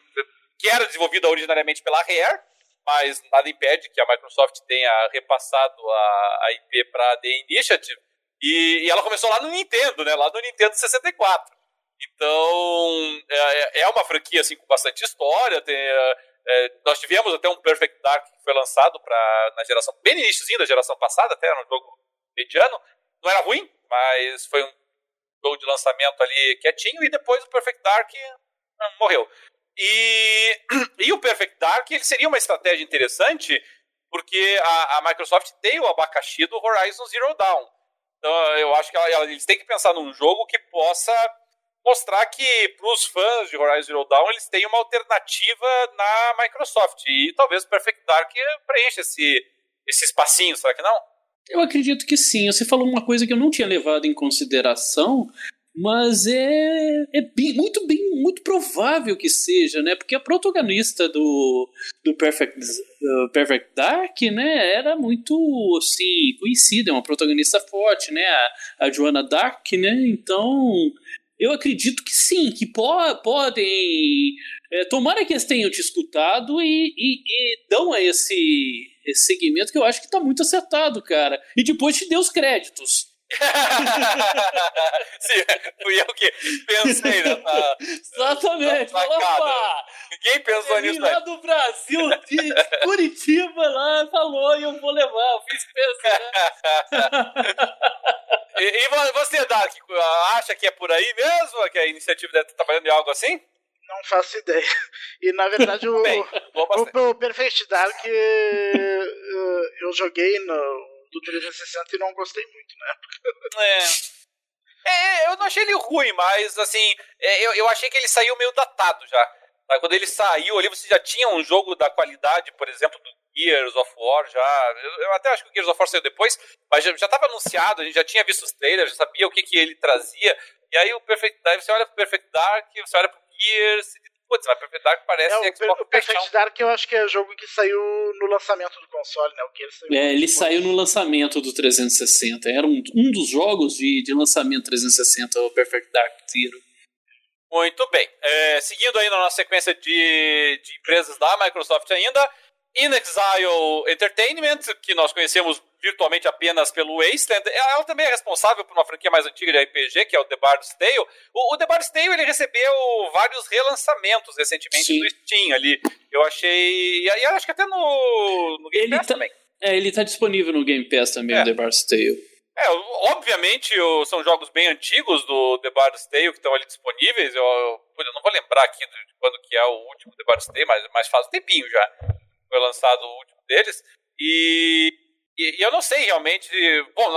que era desenvolvida originariamente pela Rare, mas nada impede que a Microsoft tenha repassado a, a IP para The Initiative. E, e, ela começou lá no Nintendo, né? Lá no Nintendo 64. Então, é, é uma franquia assim, com bastante história, tem, é, nós tivemos até um Perfect Dark que foi lançado pra, na geração, bem iníciozinho da geração passada, até era um jogo mediano. Não era ruim, mas foi um jogo de lançamento ali quietinho, e depois o Perfect Dark hum, morreu. E, e o Perfect Dark ele seria uma estratégia interessante, porque a, a Microsoft tem o abacaxi do Horizon Zero Dawn. Então eu acho que ela, eles têm que pensar num jogo que possa mostrar que para os fãs de Horizon Zero Dawn eles têm uma alternativa na Microsoft e talvez o Perfect Dark preencha esse, esse espacinho, será que não? Eu acredito que sim. Você falou uma coisa que eu não tinha levado em consideração, mas é, é bem, muito bem, muito provável que seja, né? Porque a protagonista do, do Perfect, Perfect Dark, né, era muito assim conhecida, é uma protagonista forte, né? A, a Joanna Dark, né? Então eu acredito que sim, que po podem. É, tomara que eles tenham te escutado e, e, e dão esse, esse segmento que eu acho que está muito acertado, cara. E depois te dê os créditos. Sim, fui eu que pensei nessa. Exatamente. Opa, Ninguém pensou nisso. lá do Brasil, de Curitiba, lá, falou e eu vou levar. Eu fiz pensar. e, e você, Dark, acha que é por aí mesmo? Que a iniciativa deve estar trabalhando em algo assim? Não faço ideia. E na verdade o, Bem, o, o Perfect Dark eh, eu joguei no do 360 e não gostei muito na época. É. É, eu não achei ele ruim, mas assim, é, eu, eu achei que ele saiu meio datado já. Quando ele saiu ali, você já tinha um jogo da qualidade, por exemplo, do Gears of War já. Eu, eu até acho que o Gears of War saiu depois, mas já estava anunciado, a gente já tinha visto os trailers, já sabia o que, que ele trazia. E aí o Perfect você olha pro Perfect Dark, você olha pro Gears, Putz, mas Perfect Dark parece é, Xbox O Perfect Dark eu acho que é o jogo que saiu no lançamento do console, né? O que ele saiu, é, ele saiu no lançamento do 360. Era um, um dos jogos de, de lançamento 360, o Perfect Dark Zero. Muito bem. É, seguindo aí na nossa sequência de, de empresas da Microsoft ainda, In Exile Entertainment, que nós conhecemos virtualmente apenas pelo Wasteland, ela também é responsável por uma franquia mais antiga de RPG, que é o The Bard's Tale. O, o The Bard's Tale, ele recebeu vários relançamentos recentemente Sim. no Steam ali. Eu achei... E acho que até no, no Game ele Pass tá, também. É, ele está disponível no Game Pass também, é. o The Bard's Tale. É, obviamente são jogos bem antigos do The Bard's Tale que estão ali disponíveis. Eu, eu, não vou lembrar aqui de quando que é o último The Bard's Tale, mas, mas faz um tempinho já foi lançado o último deles. E, e, e eu não sei realmente. Bom,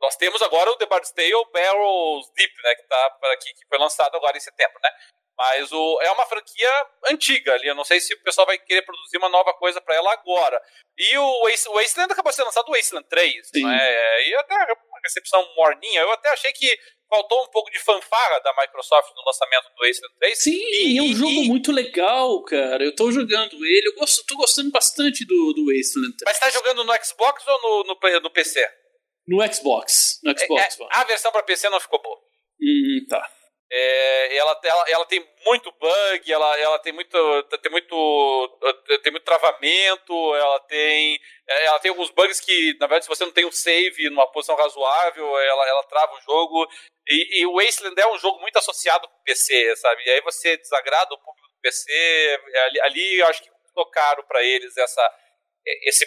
nós temos agora o The Bard's Tale Barrels Deep, né? Que, tá aqui, que foi lançado agora em setembro, né? Mas o, é uma franquia antiga ali. Eu não sei se o pessoal vai querer produzir uma nova coisa para ela agora. E o, o Wasteland acabou sendo lançado o Wasteland 3. Né? E até uma recepção morninha. Eu até achei que faltou um pouco de fanfarra da Microsoft no lançamento do Wasteland 3. Sim, e, é um jogo e... muito legal, cara. Eu tô jogando ele. Eu gosto, tô gostando bastante do, do Wasteland 3. Mas tá jogando no Xbox ou no, no, no PC? No Xbox. No Xbox. É, é, a versão para PC não ficou boa. Hum, tá. É, ela, ela, ela tem muito bug, ela, ela tem muito tem muito tem muito travamento, ela tem ela tem alguns bugs que na verdade se você não tem um save numa posição razoável, ela, ela trava o jogo. E, e o Wasteland é um jogo muito associado com o PC, sabe? E aí você desagrada o público do PC, ali, ali eu acho que ficou caro para eles essa esse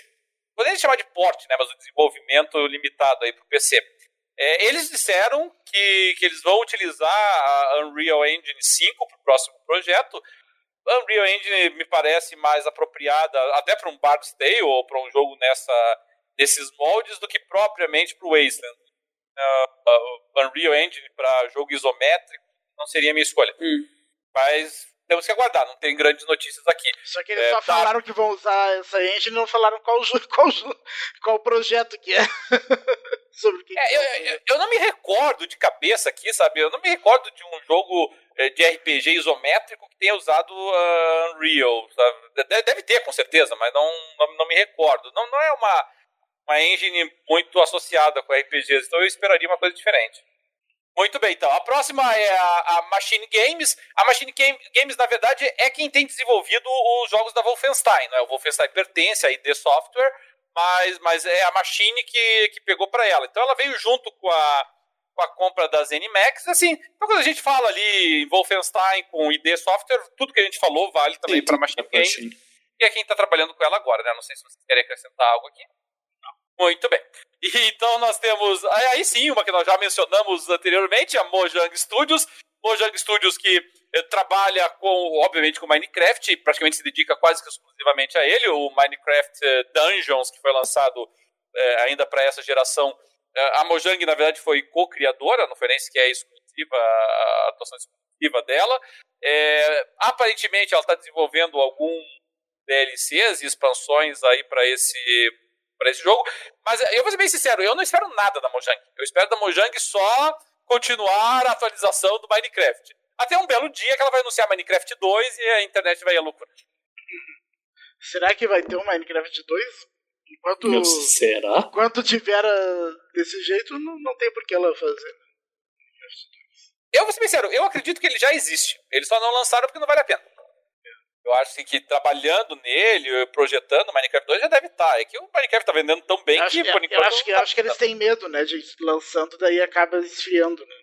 poderia chamar de porte, né, mas o desenvolvimento limitado aí para o PC. É, eles disseram que, que eles vão utilizar a Unreal Engine 5 para o próximo projeto. A Unreal Engine me parece mais apropriada até para um Bard's Tale ou para um jogo nessa, desses moldes do que propriamente para o Wasteland. Uh, Unreal Engine para jogo isométrico não seria a minha escolha. Hum. Mas temos que aguardar, não tem grandes notícias aqui. Só que eles é, só tá... falaram que vão usar essa engine não falaram qual, qual, qual projeto que é. Sobre o que, é, que eu, eu, eu, não me recordo de cabeça aqui, sabe? Eu não me recordo de um jogo é, de RPG isométrico que tenha usado uh, Unreal. Sabe? Deve ter, com certeza, mas não, não, não me recordo. Não, não é uma, uma engine muito associada com RPGs, então eu esperaria uma coisa diferente. Muito bem, então. A próxima é a, a, Machine Games. A Machine Games, na verdade, é quem tem desenvolvido os jogos da Wolfenstein. Né? O Wolfenstein pertence à ID Software, mas, mas é a Machine que, que pegou para ela. Então ela veio junto com a, com a compra da ZeniMax. Assim, então quando a gente fala ali em Wolfenstein com ID Software, tudo que a gente falou vale também para a Machine Games. E é quem está trabalhando com ela agora, né? Não sei se vocês querem acrescentar algo aqui. Muito bem. E, então nós temos. Aí sim, uma que nós já mencionamos anteriormente, a Mojang Studios. Mojang Studios que trabalha com, obviamente, com Minecraft, praticamente se dedica quase que exclusivamente a ele. O Minecraft eh, Dungeons, que foi lançado eh, ainda para essa geração. Eh, a Mojang, na verdade, foi co-criadora, não foi nem sequer exclusiva, a atuação exclusiva dela. É, aparentemente, ela está desenvolvendo algum DLCs e expansões aí para esse para esse jogo. Mas eu vou ser bem sincero, eu não espero nada da Mojang. Eu espero da Mojang só continuar a atualização do Minecraft. Até um belo dia que ela vai anunciar Minecraft 2 e a internet vai a loucura. Será que vai ter um Minecraft 2? Enquanto, Meu, será? Enquanto tiver uh, desse jeito, não, não tem por que ela fazer. Eu vou ser sincero, eu acredito que ele já existe. Eles só não lançaram porque não vale a pena. Eu acho assim, que trabalhando nele, projetando o Minecraft 2 já deve estar. Tá. É que o Minecraft tá vendendo tão bem acho, que, por enquanto. Eu acho que, tá acho que eles têm medo, né, de ir lançando, daí acaba esfriando, né?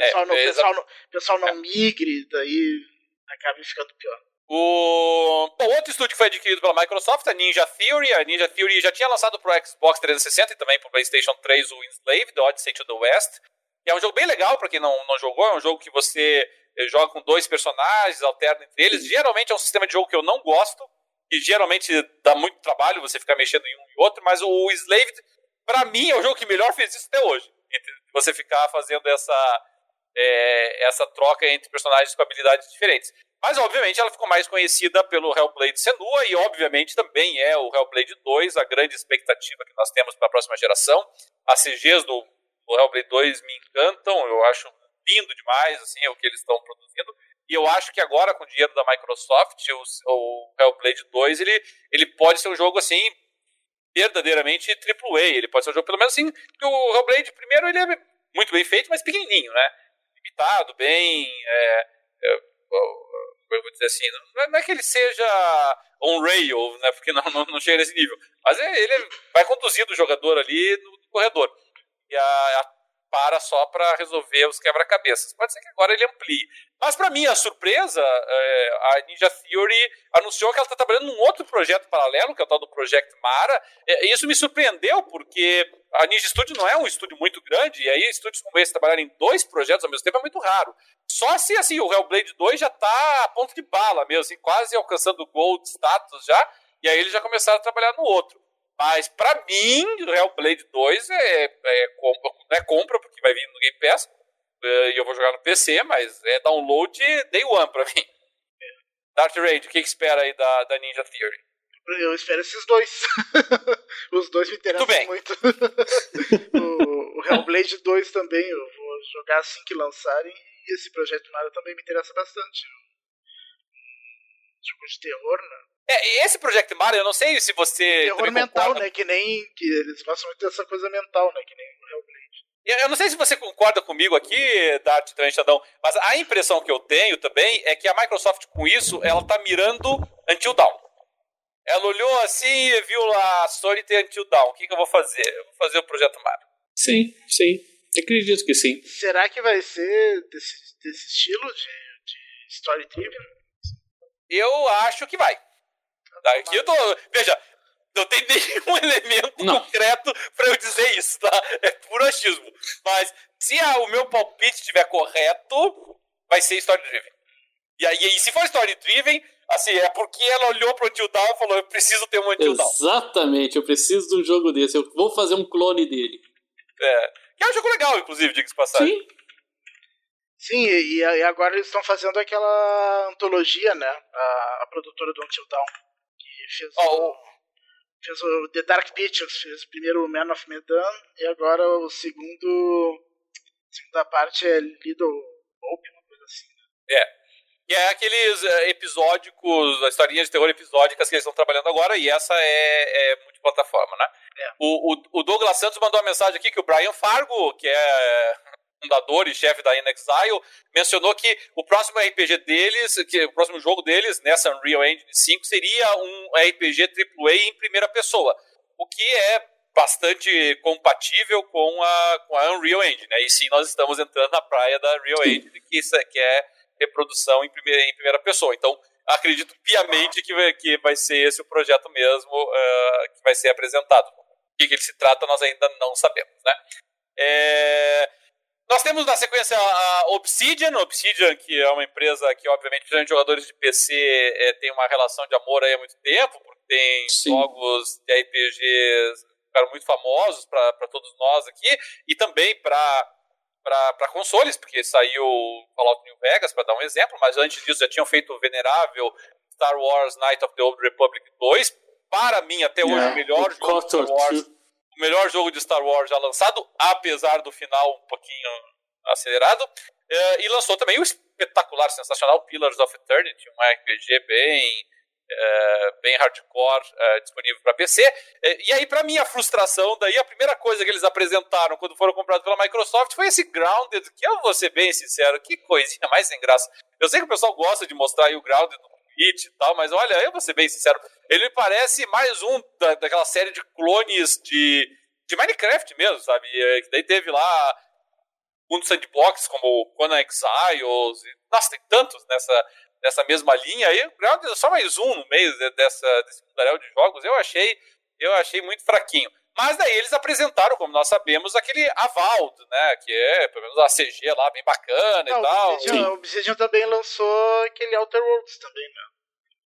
O pessoal, é, não, é, pessoal, não, pessoal não migre, daí acaba ficando pior. O Bom, outro estúdio que foi adquirido pela Microsoft, a Ninja Theory. A Ninja Theory já tinha lançado para o Xbox 360 e também para o PlayStation 3 o Enslaved, The Odyssey to the West. E é um jogo bem legal para quem não, não jogou. É um jogo que você joga com dois personagens, alterna entre eles. Geralmente é um sistema de jogo que eu não gosto, e geralmente dá muito trabalho você ficar mexendo em um e outro, mas o Slaved, para mim, é o jogo que melhor fez isso até hoje. Você ficar fazendo essa, é, essa troca entre personagens com habilidades diferentes. Mas, obviamente, ela ficou mais conhecida pelo Hellblade Senua e, obviamente, também é o Hellblade 2, a grande expectativa que nós temos para a próxima geração. As CGs do, do Hellblade 2 me encantam, eu acho lindo demais, assim, o que eles estão produzindo. E eu acho que agora, com o dinheiro da Microsoft, o, o Hellblade 2, ele, ele pode ser um jogo, assim, verdadeiramente AAA. Ele pode ser um jogo, pelo menos assim, que o Hellblade, primeiro, ele é muito bem feito, mas pequenininho, né? Limitado, bem... É, é, eu vou dizer assim, não é, não é que ele seja on rail, né? Porque não, não, não chega nesse nível. Mas é, ele vai conduzindo o jogador ali no corredor. E a, a para só para resolver os quebra-cabeças. Pode ser que agora ele amplie. Mas, para mim, a surpresa, é, a Ninja Theory anunciou que ela está trabalhando num outro projeto paralelo, que é o tal do Project Mara. É, e isso me surpreendeu, porque a Ninja Studio não é um estúdio muito grande, e aí estúdios como esse trabalharem em dois projetos ao mesmo tempo é muito raro. Só se assim, o Hellblade 2 já está a ponto de bala mesmo, assim, quase alcançando o Gold status já. E aí eles já começaram a trabalhar no outro. Mas para mim, o Hellblade 2 é, é, compra, não é compra, porque vai vir no Game Pass. É, e eu vou jogar no PC, mas é download day one pra mim. Dark Raid, o que, que espera aí da, da Ninja Theory? Eu espero esses dois. Os dois me interessam muito. o, o Hellblade 2 também, eu vou jogar assim que lançarem. E esse projeto Mario também me interessa bastante. Um jogo de terror, né? É, esse Project Mario, eu não sei se você. Terror mental, concorda... né? Que nem. Que eles gostam muito dessa coisa mental, né? Que nem o Hellblade. Eu não sei se você concorda comigo aqui, Dart Tranchadão, mas a impressão que eu tenho também é que a Microsoft, com isso, ela tá mirando Until Dawn. Ela olhou assim e viu lá a Sony tem Until Dawn. O que, que eu vou fazer? Eu vou fazer o Projeto Mario. Sim, sim. Acredito que sim. Será que vai ser desse, desse estilo de, de story driven? Eu acho que vai. Daqui eu tô. Veja, não tem nenhum elemento não. concreto para eu dizer isso, tá? É puro achismo. Mas se a, o meu palpite estiver correto, vai ser story driven. E aí, e se for story driven, assim, é porque ela olhou pro Until Dawn e falou: Eu preciso ter um Until Dawn. Exatamente, eu preciso de um jogo desse. Eu vou fazer um clone dele. É. Que é um jogo legal, inclusive, diga-se passagem. Sim. Sim, e, e agora eles estão fazendo aquela antologia, né? A, a produtora do Until Dawn fez, oh, o, fez o The Dark Pictures, fez primeiro o Man of Medan e agora o segundo. A segunda parte é Little Hope, uma coisa assim. Né? É. E é aqueles é, episódicos, a historinha de terror episódicas que eles estão trabalhando agora, e essa é, é multiplataforma, né? É. O, o, o, Douglas Santos mandou uma mensagem aqui que o Brian Fargo, que é fundador e chefe da InXile, mencionou que o próximo RPG deles, que o próximo jogo deles nessa Unreal Engine 5 seria um RPG AAA em primeira pessoa, o que é bastante compatível com a, com a Unreal Engine, né? E sim, nós estamos entrando na praia da Unreal Engine, que, isso é, que é reprodução em primeira, em primeira pessoa. Então, acredito piamente que vai, que vai ser esse o projeto mesmo uh, que vai ser apresentado. O que, que ele se trata, nós ainda não sabemos, né? É... Nós temos na sequência a Obsidian, Obsidian que é uma empresa que, obviamente, principalmente jogadores de PC é, tem uma relação de amor aí há muito tempo, porque tem Sim. jogos de RPGs ficaram muito famosos para todos nós aqui, e também para para consoles, porque saiu Fallout New Vegas, para dar um exemplo, mas antes disso já tinham feito o venerável Star Wars Night of the Old Republic 2, para mim até hoje yeah. o melhor jogo de Star Wars o melhor jogo de Star Wars já lançado, apesar do final um pouquinho acelerado. Uh, e lançou também o espetacular, sensacional Pillars of Eternity, um RPG bem, uh, bem hardcore uh, disponível para PC. e aí, para minha frustração, daí a primeira coisa que eles apresentaram quando foram comprados pela Microsoft foi esse Grounded, que eu vou ser bem sincero, que coisinha mais sem graça. Eu sei que o pessoal gosta de mostrar o Grounded no E tal, mas olha, eu vou ser bem sincero, ele me parece mais um da, daquela série de clones de, de Minecraft mesmo, sabe? É, que daí teve lá mundo sandbox como Conan Exiles. E, nossa, tem tantos nessa, nessa mesma linha. É só mais um no meio dessa, desse mundaréu de jogos. Eu achei, eu achei muito fraquinho. Mas daí eles apresentaram, como nós sabemos, aquele Avald, né? Que é, pelo menos, a CG lá bem bacana Não, e tal. O Obsidian, o Obsidian também lançou aquele Outer Worlds também, né?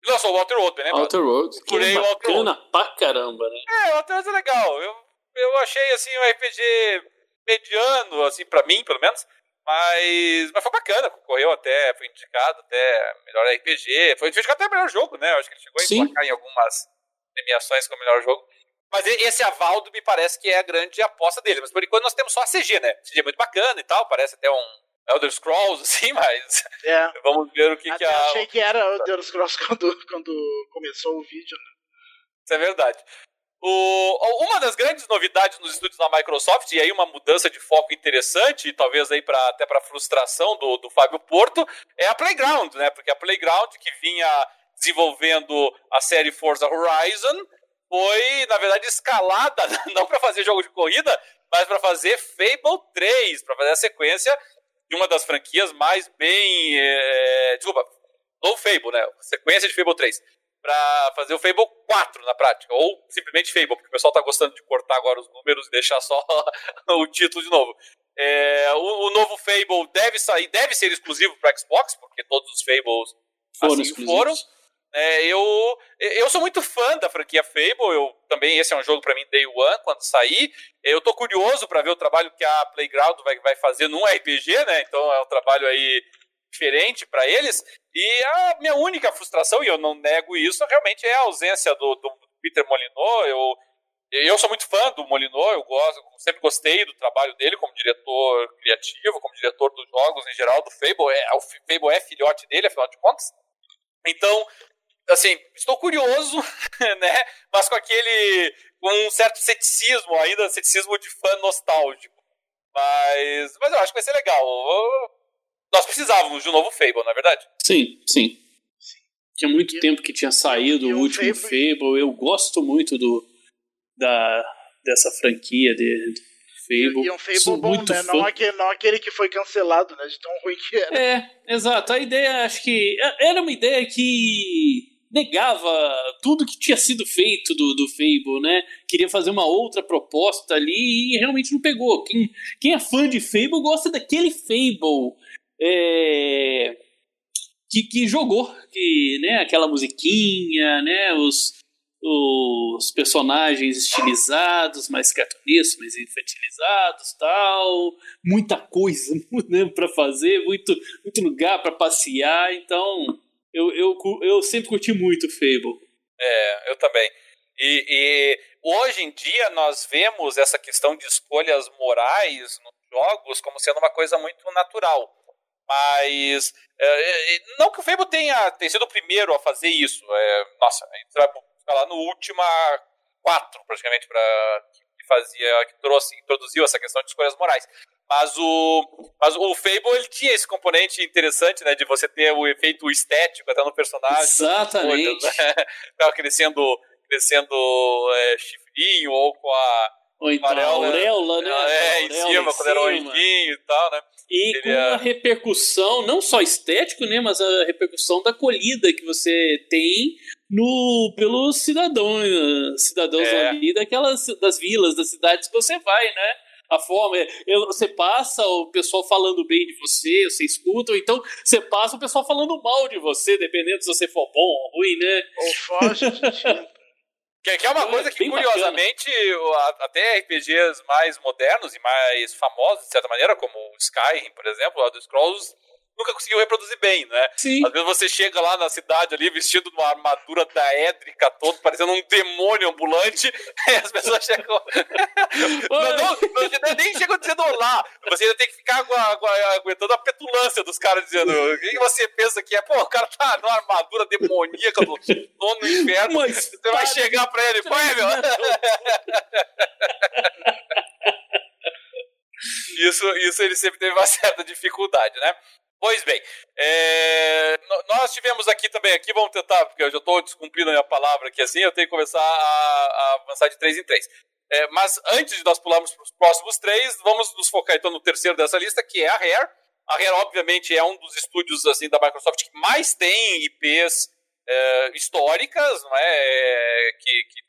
Lançou o Outer Worlds, né? Outer Worlds, que é bacana pra caramba, né? É, o Outer Worlds é legal. Eu, eu achei, assim, um RPG mediano, assim, pra mim, pelo menos. Mas, mas foi bacana, concorreu até, foi indicado até melhor RPG, foi indicado até melhor jogo, né? Eu acho que ele chegou a emplacar em algumas premiações como melhor jogo. Mas esse Avaldo me parece que é a grande aposta dele. Mas por enquanto nós temos só a CG, né? CG é muito bacana e tal, parece até um Elder Scrolls, assim, mas. É. Vamos ver o que, até que a. achei que era Elder Scrolls quando, quando começou o vídeo, né? Isso é verdade. O, uma das grandes novidades nos estúdios da Microsoft, e aí uma mudança de foco interessante, e talvez aí pra, até para frustração do, do Fábio Porto, é a Playground, né? Porque a Playground, que vinha desenvolvendo a série Forza Horizon, foi, na verdade, escalada, não para fazer jogo de corrida, mas para fazer Fable 3, para fazer a sequência de uma das franquias mais bem. É, desculpa, não Fable, né? Sequência de Fable 3 para fazer o Fable 4 na prática, ou simplesmente Fable, porque o pessoal tá gostando de cortar agora os números e deixar só o título de novo. É, o, o, novo Fable deve sair, deve ser exclusivo para Xbox, porque todos os Fables foram assim foram. É, eu, eu sou muito fã da franquia Fable, eu também esse é um jogo para mim Day One quando sair. Eu tô curioso para ver o trabalho que a Playground vai, vai fazer num RPG, né? Então é um trabalho aí diferente para eles. E a minha única frustração, e eu não nego isso, realmente é a ausência do, do Peter Molyneux. Eu, eu sou muito fã do Molyneux, eu gosto, sempre gostei do trabalho dele como diretor criativo, como diretor dos jogos em geral, do Fable. É, o Fable é filhote dele, afinal de contas. Então, assim, estou curioso, né? Mas com aquele. com um certo ceticismo, ainda ceticismo de fã nostálgico. Mas, mas eu acho que vai ser legal. Nós precisávamos de um novo Fable, não é verdade? Sim, sim. Tinha muito e, tempo que tinha saído o último Fable. Fable. Eu gosto muito do da dessa franquia de, de Fable. E, e um Fable Sou bom, né? Não aquele, não aquele que foi cancelado, né? De tão ruim que era. É, exato. A ideia, acho que. É, era uma ideia que negava tudo que tinha sido feito do, do Fable, né? Queria fazer uma outra proposta ali e realmente não pegou. Quem, quem é fã de Fable gosta daquele Fable é, que, que jogou, que, né? Aquela musiquinha, né? Os, os personagens estilizados, mais cartunescos, mais infantilizados, tal, muita coisa né, para fazer, muito, muito lugar para passear, então eu, eu, eu sempre curti muito Fable. É, eu também. E, e, hoje em dia nós vemos essa questão de escolhas morais nos jogos como sendo uma coisa muito natural. Mas é, é não que o Fable tenha, tenha sido o primeiro a fazer isso. É, nossa, a gente vai falar no última quatro, praticamente, para que fazia, que trouxe, introduziu essa questão de escolhas morais. Mas o, mas o Fable ele tinha esse componente interessante, né? De você ter o efeito estético até no personagem. Exatamente. Coisas, né? Tava crescendo, crescendo é, chifrinho ou com a. Ou então auréola, a auréola, né? É, em cima, quando era o anjinho e tal, né? E Ele com a repercussão, não só estético, né? Mas a repercussão da colhida que você tem no pelos cidadãos, cidadãos é. ali daquelas das vilas, das cidades que você vai, né? A forma. É, você passa o pessoal falando bem de você, você escuta, ou então você passa o pessoal falando mal de você, dependendo se você for bom ou ruim, né? Ou foge Que, que é uma é, coisa que, curiosamente, até RPGs mais modernos e mais famosos, de certa maneira, como Skyrim, por exemplo, o do Scrolls, nunca conseguiu reproduzir bem, né? Sim. Às vezes você chega lá na cidade ali vestido numa armadura daédrica todo, parecendo um demônio ambulante, e as pessoas chegam. não, não, não, nem chegam dizendo olá. Você ainda tem que ficar aguentando a petulância dos caras dizendo. O que você pensa que é? Pô, o cara tá numa armadura demoníaca do dono do inferno. Mas você vai chegar pra ele, vai, meu. Isso, isso ele sempre teve uma certa dificuldade, né? Pois bem, é, nós tivemos aqui também, aqui vamos tentar, porque eu já estou descumprindo a minha palavra aqui assim, eu tenho que começar a, a avançar de 3 em 3. É, mas antes de nós pularmos para os próximos três, vamos nos focar então no terceiro dessa lista, que é a Rare. A Rare, obviamente, é um dos estúdios assim da Microsoft que mais tem IPs é, históricas, não é que, que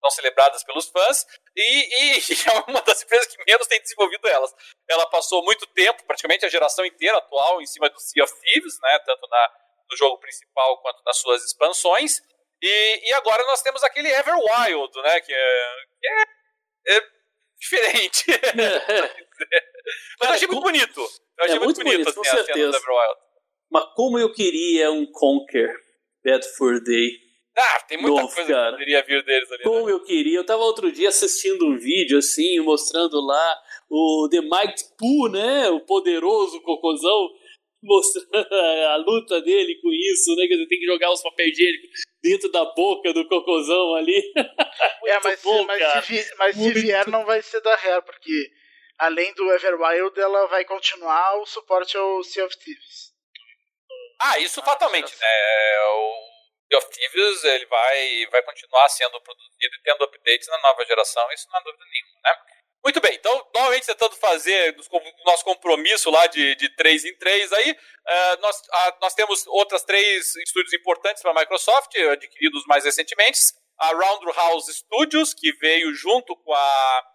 são celebradas pelos fãs, e, e, é uma das empresas que menos tem desenvolvido elas. Ela passou muito tempo, praticamente a geração inteira atual, em cima do Sea of Thieves, né, tanto na, no jogo principal quanto nas suas expansões, e, e agora nós temos aquele Everwild, né, que é, que é, é diferente. Mas eu achei muito bonito. Eu achei é muito, bonito, bonito assim, com certeza. Mas como eu queria um Conquer Bad for Day ah, tem muita Nossa, coisa cara. que poderia vir deles ali. Como né? eu queria. Eu tava outro dia assistindo um vídeo assim, mostrando lá o The Mighty Pooh, né? O poderoso cocôzão, mostrando a luta dele com isso, né? Que você tem que jogar os papéis higiênicos dentro da boca do cocôzão ali. é, mas, bom, mas, se, mas se vier não vai ser da Rare, porque além do Everwild, ela vai continuar o suporte ao Sea of Thieves. Ah, isso fatalmente, né? É, o Sea of Thieves ele vai, vai continuar sendo produzido e tendo updates na nova geração, isso não é dúvida nenhuma, né? Muito bem, então, novamente tentando fazer o nosso compromisso lá de, de 3 em 3 aí, uh, nós, uh, nós temos outras três estúdios importantes para a Microsoft, adquiridos mais recentemente. A Roundhouse Studios, que veio junto com a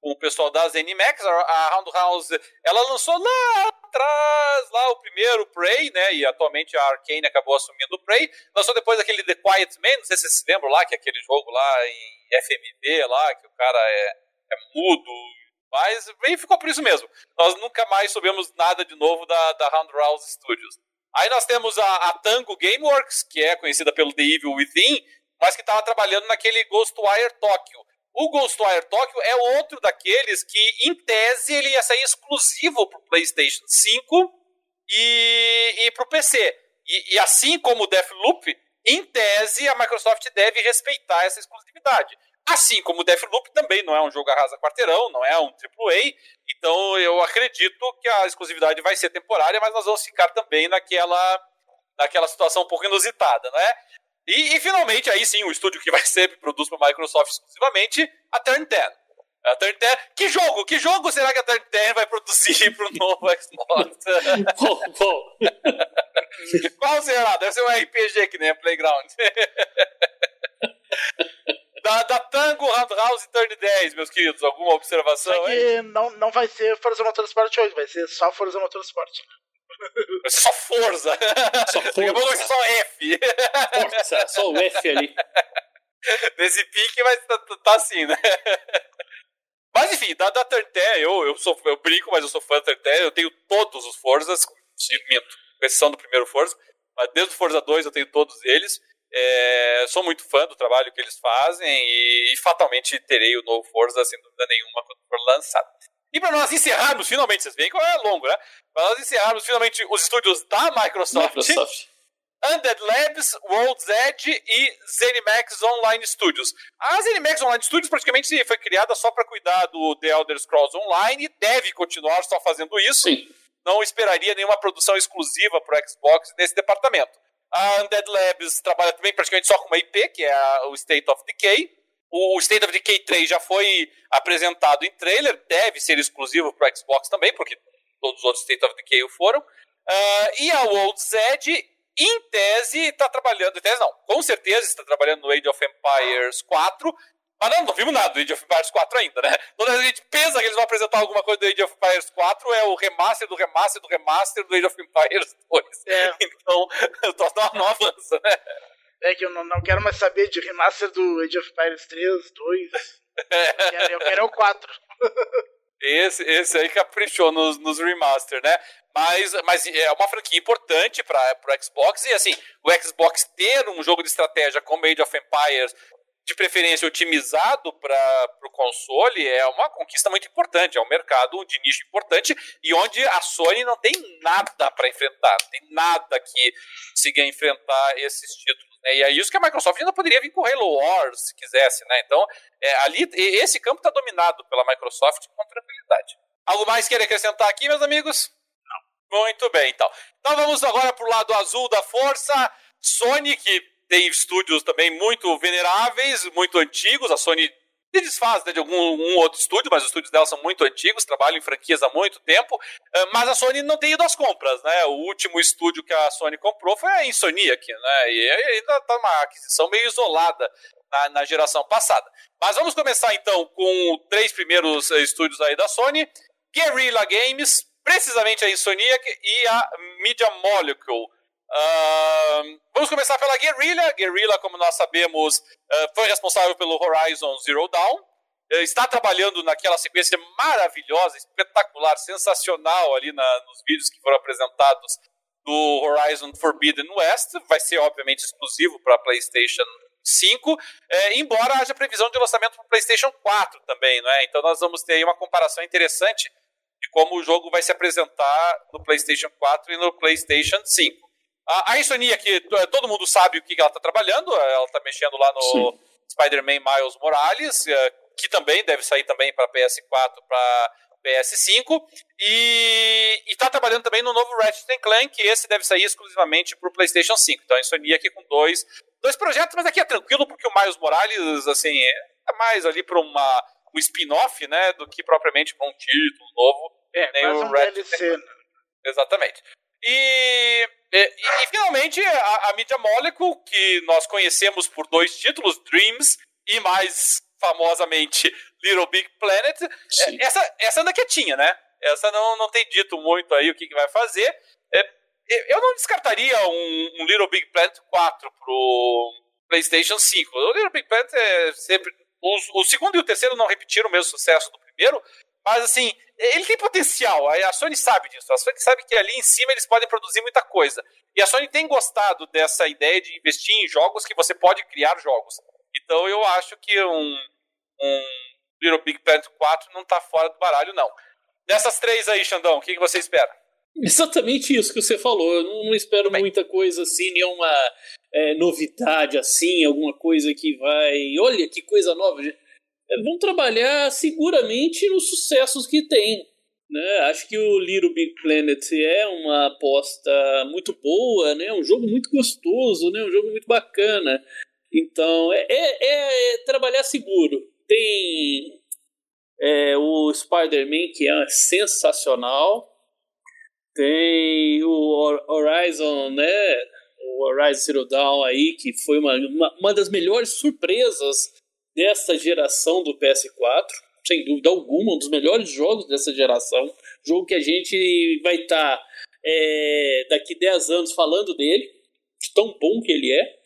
com o pessoal da ZeniMax, a Roundhouse, ela lançou lá atrás, lá o primeiro Prey, né? E atualmente a Arkane acabou assumindo o Prey. Lançou depois aquele The Quiet Man, não sei se vocês se lembram lá, que é aquele jogo lá em FMV lá, que o cara é, é mudo. Mas e ficou por isso mesmo. Nós nunca mais soubemos nada de novo da, da Roundhouse Studios. Aí nós temos a, a Tango Gameworks, que é conhecida pelo The Evil Within, mas que estava trabalhando naquele Ghostwire Tokyo. O Ghostwire Tokyo é outro daqueles que, em tese, ele ia sair exclusivo para o PlayStation 5 e, e para o PC. E, e, assim como o Deathloop, em tese, a Microsoft deve respeitar essa exclusividade. Assim como o Deathloop também não é um jogo arrasa quarteirão, não é um AAA, então eu acredito que a exclusividade vai ser temporária, mas nós vamos ficar também naquela, naquela situação um pouco inusitada, não é? E, e, finalmente, aí sim, o estúdio que vai sempre produz para a Microsoft exclusivamente, a Turn 10. A Turn 10. Que jogo? Que jogo será que a Turn 10 vai produzir para o novo Xbox? bom, bom. Qual será? Deve ser um RPG que nem a Playground. da, da Tango Roundhouse Turn 10, meus queridos. Alguma observação? Só que não, não vai ser Forza Motorsport hoje, vai ser só Forza Motorsport. Vai ser só Forza. Só Forza. Daqui a pouco vai ser só F. Forza, só o F ali. Nesse pique vai tá, tá, assim, né? Mas enfim, da, da Turn-10, eu, eu, sou, eu brinco, mas eu sou fã da Turn-10, eu tenho todos os Forzas, minto, com exceção do primeiro Forza, mas desde o Forza 2 eu tenho todos eles. É, sou muito fã do trabalho que eles fazem e, e, fatalmente terei o novo Forza sem dúvida nenhuma quando for lançado. E para nós encerrarmos, finalmente, vocês veem que é longo, né? Para nós encerrarmos finalmente os estúdios da Microsoft, Microsoft. Undead Labs, World's Edge e ZeniMax Online Studios. A ZeniMax Online Studios praticamente foi criada só para cuidar do The Elder Scrolls Online e deve continuar só fazendo isso. Sim. Não esperaria nenhuma produção exclusiva para o Xbox nesse departamento. A Undead Labs trabalha também praticamente só com uma IP, que é o State of Decay. O State of Decay 3 já foi apresentado em trailer, deve ser exclusivo para Xbox também, porque todos os outros State of Decay o foram. Uh, e a World's Edge, em tese, está trabalhando, em tese não, com certeza está trabalhando no Age of Empires 4, mas não, não vimos nada do Age of Empires 4 ainda, né? Toda vez a gente pensa que eles vão apresentar alguma coisa do Age of Empires 4, é o remaster do remaster do remaster do Age of Empires 2. É. Então, o troço não avança, né? É que eu não, não quero mais saber de remaster do Age of Empires 3, 2. É. Eu, quero, eu quero o 4. Esse, esse aí caprichou nos, nos remaster, né? Mas, mas é uma franquia importante para o Xbox. E assim, o Xbox ter um jogo de estratégia como Age of Empires de preferência otimizado para o console, é uma conquista muito importante. É um mercado de nicho importante e onde a Sony não tem nada para enfrentar, não tem nada que consiga enfrentar esses títulos. Né? E é isso que a Microsoft ainda poderia vir com Halo Wars, se quisesse. Né? Então, é, ali, esse campo está dominado pela Microsoft com tranquilidade. Algo mais querer acrescentar aqui, meus amigos? Não. Muito bem, então. Então vamos agora para o lado azul da força. Sony, que tem estúdios também muito veneráveis, muito antigos. A Sony se desfaz né, de algum um outro estúdio, mas os estúdios dela são muito antigos, trabalham em franquias há muito tempo. Eh, mas a Sony não tem ido às compras, né? O último estúdio que a Sony comprou foi a Insomniac, né? E ainda está uma aquisição meio isolada na, na, geração passada. Mas vamos começar então com três primeiros eh, estúdios aí da Sony: Guerrilla Games, precisamente a Insomniac e a Media Molecule. Uh, vamos começar pela Guerrilla. Guerrilla, como nós sabemos, uh, foi responsável pelo Horizon Zero Dawn. Uh, está trabalhando naquela sequência maravilhosa, espetacular, sensacional ali na, nos vídeos que foram apresentados do Horizon Forbidden West. Vai ser, obviamente, exclusivo para PlayStation 5, é, embora haja previsão de lançamento para PlayStation 4 também, não é? Então nós vamos ter aí uma comparação interessante de como o jogo vai se apresentar no PlayStation 4 e no PlayStation 5. A, a Insomnia, que é, todo mundo sabe o que ela está trabalhando, ela está mexendo lá no Spider-Man Miles Morales, é, que também deve sair também para PS4, para PS5, e está trabalhando também no novo Ratchet Clank, que esse deve sair exclusivamente para o PlayStation 5. Então a Insomnia aqui com dois, dois projetos, mas aqui é tranquilo, porque o Miles Morales, assim, é mais ali para uma um spin-off, né, do que propriamente para um título novo. É, nem o um Ratchet DLC. Né? Exatamente. E, e, e, finalmente a, a Media Molecule, que nós conhecemos por dois títulos, Dreams e mais famosamente Little Big Planet. Sim. Essa, essa anda quietinha, né? Essa não, não tem dito muito aí o que, que vai fazer. É, eu não descartaria um, um, Little Big Planet 4 pro PlayStation 5. O Little Big Planet é sempre. O segundo e o terceiro não repetiram o mesmo sucesso do primeiro, mas assim, ele tem potencial. A Sony sabe disso. A Sony sabe que ali em cima eles podem produzir muita coisa. E a Sony tem gostado dessa ideia de investir em jogos que você pode criar jogos. Então eu acho que um, um Little Big Planet 4 não está fora do baralho, não. Dessas três aí, Xandão, o que, que você espera? Exatamente isso que você falou. Eu não, não espero Bem. muita coisa assim, nenhuma é, novidade assim, alguma coisa que vai. Olha que coisa nova. Vão trabalhar seguramente nos sucessos que tem. Né? Acho que o Little Big Planet é uma aposta muito boa, né? um jogo muito gostoso, né? um jogo muito bacana. Então, é, é, é trabalhar seguro. Tem é, o Spider-Man, que é sensacional. Tem o Horizon, né? O Horizon Zero Dawn aí, que foi uma, uma, uma das melhores surpresas dessa geração do PS4. Sem dúvida alguma, um dos melhores jogos dessa geração. Jogo que a gente vai estar tá, é, daqui 10 anos falando dele, de tão bom que ele é.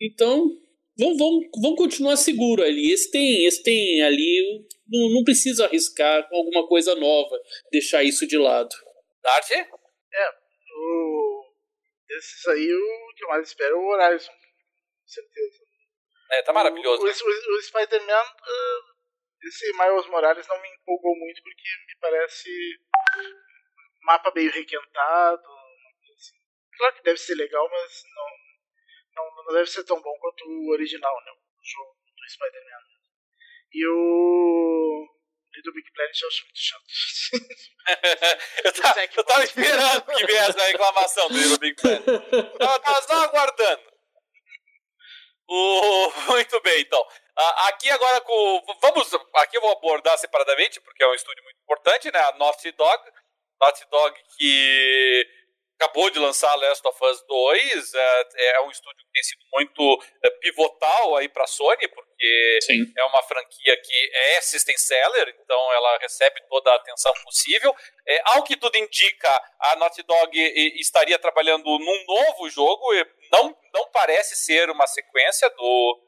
Então, vamos, vamos, vamos continuar seguro ali. Esse tem, esse tem ali. Não, não precisa arriscar com alguma coisa nova, deixar isso de lado. Dart? É, o... esses aí o que eu mais espero é o Horizon, com certeza. É, tá maravilhoso. O, né? o, o Spider-Man, uh, esse Miles Morales não me empolgou muito porque me parece mapa meio requentado. Assim. Claro que deve ser legal, mas não, não, não deve ser tão bom quanto o original, né? O jogo do Spider-Man. E o Little Big Planet eu acho muito chato. eu, tava, eu tava esperando que viesse a reclamação do Little Big Planet. Eu tava só aguardando. O... Muito bem, então. Aqui agora com. Vamos. Aqui eu vou abordar separadamente, porque é um estúdio muito importante, né? A Naughty Dog. Naughty Dog que acabou de lançar Last of Us 2, é, é um estúdio que tem sido muito é, pivotal aí para a Sony, porque Sim. é uma franquia que é system seller, então ela recebe toda a atenção possível. É, ao que tudo indica, a Naughty Dog estaria trabalhando num novo jogo, não, não parece ser uma sequência do,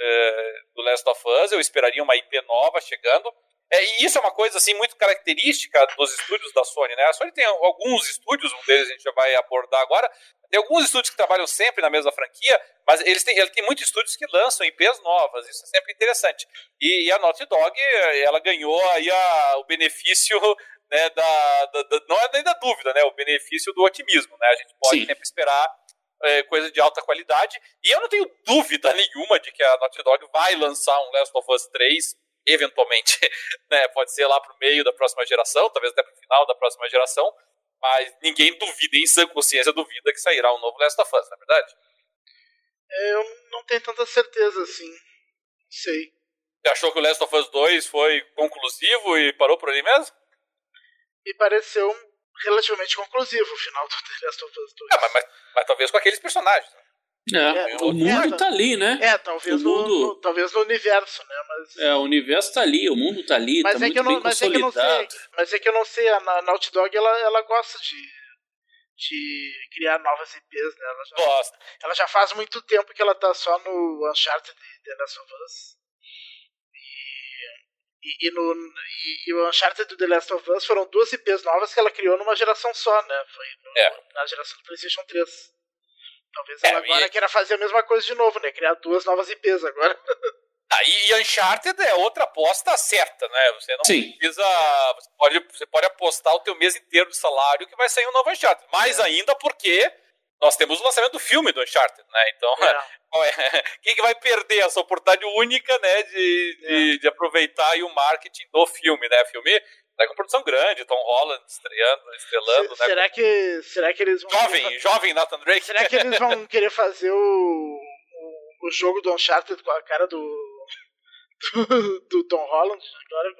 é, do Last of Us, eu esperaria uma IP nova chegando. É, e isso é uma coisa assim muito característica dos estúdios da Sony, né? A Sony tem alguns estúdios, um deles a gente já vai abordar agora. Tem alguns estúdios que trabalham sempre na mesma franquia, mas eles têm, ele tem muitos estúdios que lançam IPs novas, isso é sempre interessante. E, e a Naughty Dog, ela ganhou aí a, o benefício né, da, da, da, não é nem da dúvida, né? O benefício do otimismo, né? A gente pode Sim. sempre esperar é, coisa de alta qualidade. E eu não tenho dúvida nenhuma de que a Naughty Dog vai lançar um Last of Us 3 eventualmente, né, pode ser lá pro meio da próxima geração, talvez até pro final da próxima geração, mas ninguém duvida, em sã consciência duvida que sairá um novo Last of Us, não é verdade? É, eu não tenho tanta certeza assim, não sei. Você achou que o Last of Us 2 foi conclusivo e parou por ali mesmo? Me pareceu relativamente conclusivo o final do The Last of Us 2. É, mas, mas, mas talvez com aqueles personagens. Né? É, é, o mundo é, tá ali, né? É, talvez, mundo... no, no, talvez no universo, né? Mas... É, o universo tá ali, o mundo tá ali, mas tá é muito não, bem mas. É que eu não sei, mas é que eu não sei, a Naughty Dog, ela, ela gosta de, de criar novas IPs, né? Ela já, gosta. Ela já faz muito tempo que ela tá só no Uncharted de The Last of Us. E, e, no, e, e, o Uncharted do The Last of Us foram duas IPs novas que ela criou numa geração só, né? Foi no, é. na geração do PlayStation 3. Talvez ela é, agora e... queira fazer a mesma coisa de novo, né? Criar duas novas IPs agora. Ah, e Uncharted é outra aposta certa, né? Você não Sim. precisa. Você pode, você pode apostar o teu mês inteiro de salário que vai sair um novo Uncharted. Mais é. ainda porque nós temos o lançamento do filme do Uncharted, né? Então, é. quem que vai perder essa oportunidade única, né, de, de, é. de, aproveitar o marketing do filme, né? Filme Tá com produção grande, Tom Holland estreando, estrelando, Se, né? Será que, será que eles vão... Jovem, fazer... jovem Nathan Drake. Será que eles vão querer fazer o, o, o jogo do Uncharted com a cara do, do, do Tom Holland agora?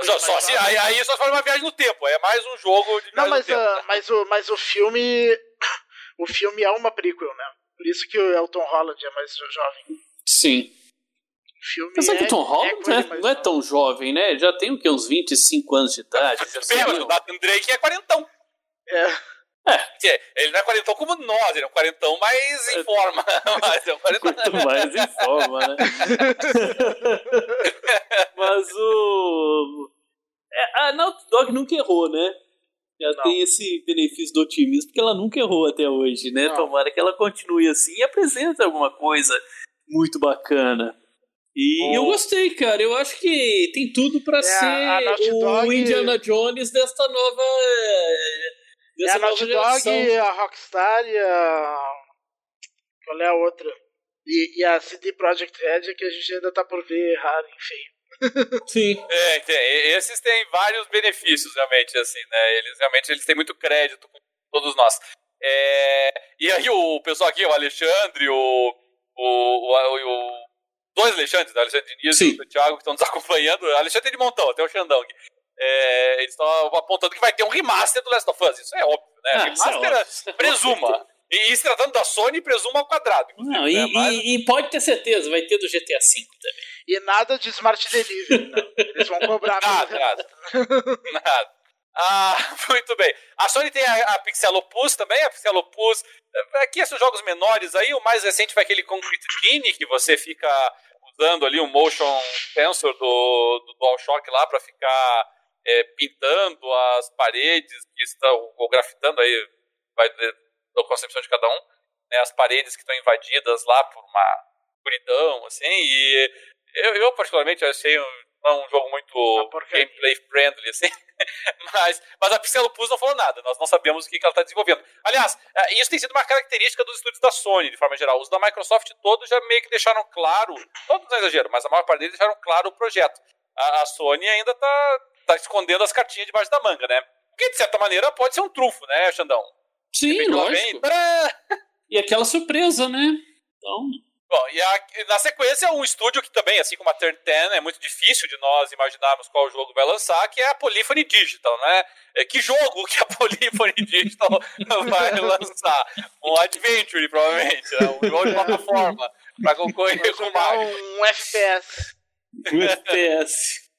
Só, só se, aí, aí só for uma viagem no tempo, é mais um jogo de Não, mas, uh, mas, o, mas o filme... O filme é uma prequel, né? Por isso que o Tom Holland é mais jovem. Sim. Filme Mas é que o Tom é Holland não, é, não é tão jovem, né? Já tem o que, uns 25 anos de idade. Bem, o Nathan Drake é quarentão. É. É. Ele não é quarentão como nós, ele é um quarentão mais em forma. Mas é um quarentão... Mais em forma, né? Mas o. É, a Naughty Dog nunca errou, né? Ela não. tem esse benefício do otimismo, porque ela nunca errou até hoje, né? Não. Tomara que ela continue assim e apresente alguma coisa muito bacana. E oh. eu gostei, cara. Eu acho que tem tudo para é, ser o. Indiana Jones desta nova. Dessa é a Naughty Dog, a Rockstar e a. Qual é a outra? E, e a CD Projekt Red que a gente ainda tá por ver errar, enfim. Sim. É, tem, esses têm vários benefícios, realmente, assim, né? Eles realmente eles têm muito crédito com todos nós. É, e aí o pessoal aqui, o Alexandre, o, o, o, o dois Alexandres, né? o Alexandre Diniz Sim. e o Thiago, que estão nos acompanhando. O Alexandre de Montão, até o Xandão aqui. É, eles estão apontando que vai ter um remaster do Last of Us. Isso é óbvio, né? Ah, remaster, é presuma. E, e se tratando da Sony, presuma ao quadrado. Não, e, né? Mas... e, e, pode ter certeza, vai ter do GTA V também. E nada de Smart Delivery, né? Eles vão cobrar. nada, nada. nada. Ah, muito bem. A Sony tem a, a Pixel Opus também, a Pixel Opus. Aqui esses jogos menores aí, o mais recente foi aquele Concrete Genie, que você fica usando ali o motion sensor do, do DualShock lá para ficar é, pintando as paredes que estão, ou grafitando aí, vai da concepção de cada um, né, as paredes que estão invadidas lá por uma escuridão, assim, e eu, eu particularmente achei um, um jogo muito gameplay friendly, assim, mas, mas a Pixel Pus não falou nada, nós não sabemos o que, que ela está desenvolvendo. Aliás, é, isso tem sido uma característica dos estúdios da Sony, de forma geral. Os da Microsoft todos já meio que deixaram claro, todos não é exagero, mas a maior parte deles deixaram claro o projeto. A, a Sony ainda está tá escondendo as cartinhas debaixo da manga, né? Porque, de certa maneira, pode ser um trufo, né, Xandão? Sim, lógico. Vem... E aquela surpresa, né? Então... Bom, e a, na sequência, um estúdio que também, assim como a Turn 10, é muito difícil de nós imaginarmos qual jogo vai lançar, que é a Polyphony Digital, né? É, que jogo que a Polyphony Digital vai lançar? Um Adventure, provavelmente, né? um jogo de plataforma, para concorrer com o. Um FPS. Um FPS.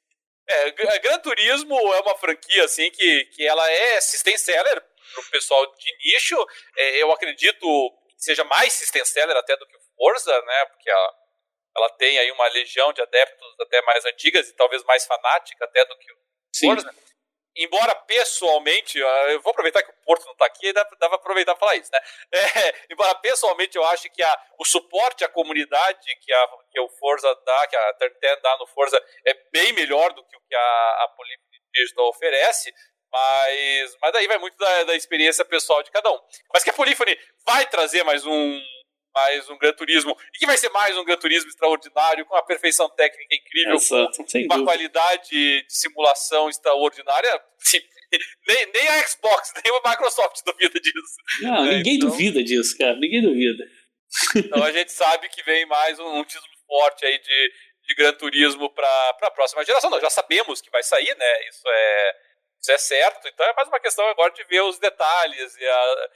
É, Gran Turismo é uma franquia, assim, que, que ela é system seller pro pessoal de nicho. É, eu acredito que seja mais system seller até do que o Forza, né? Porque ela, ela tem aí uma legião de adeptos até mais antigas e talvez mais fanática até do que o Sim. Forza. Embora pessoalmente, eu vou aproveitar que o Porto não está aqui, dá, dá para aproveitar para falar isso, né? É, embora pessoalmente eu acho que a, o suporte à comunidade que, a, que o Forza dá, que a Turn dá no Forza, é bem melhor do que o que a, a Digital oferece, mas, mas daí vai muito da, da experiência pessoal de cada um. Mas que a Polyphony vai trazer mais um, mais um Gran Turismo, e que vai ser mais um Gran Turismo extraordinário, com uma perfeição técnica incrível, com uma dúvida. qualidade de simulação extraordinária. nem, nem a Xbox, nem a Microsoft duvida disso. Não, é, ninguém então... duvida disso, cara, ninguém duvida. Então a gente sabe que vem mais um, um título forte aí de, de Gran Turismo para a próxima geração. Nós já sabemos que vai sair, né? Isso é, isso é certo. Então é mais uma questão agora de ver os detalhes e a,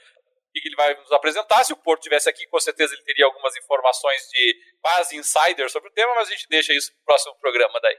que ele vai nos apresentar. Se o Porto tivesse aqui, com certeza ele teria algumas informações de quase insider sobre o tema, mas a gente deixa isso para o próximo programa daí.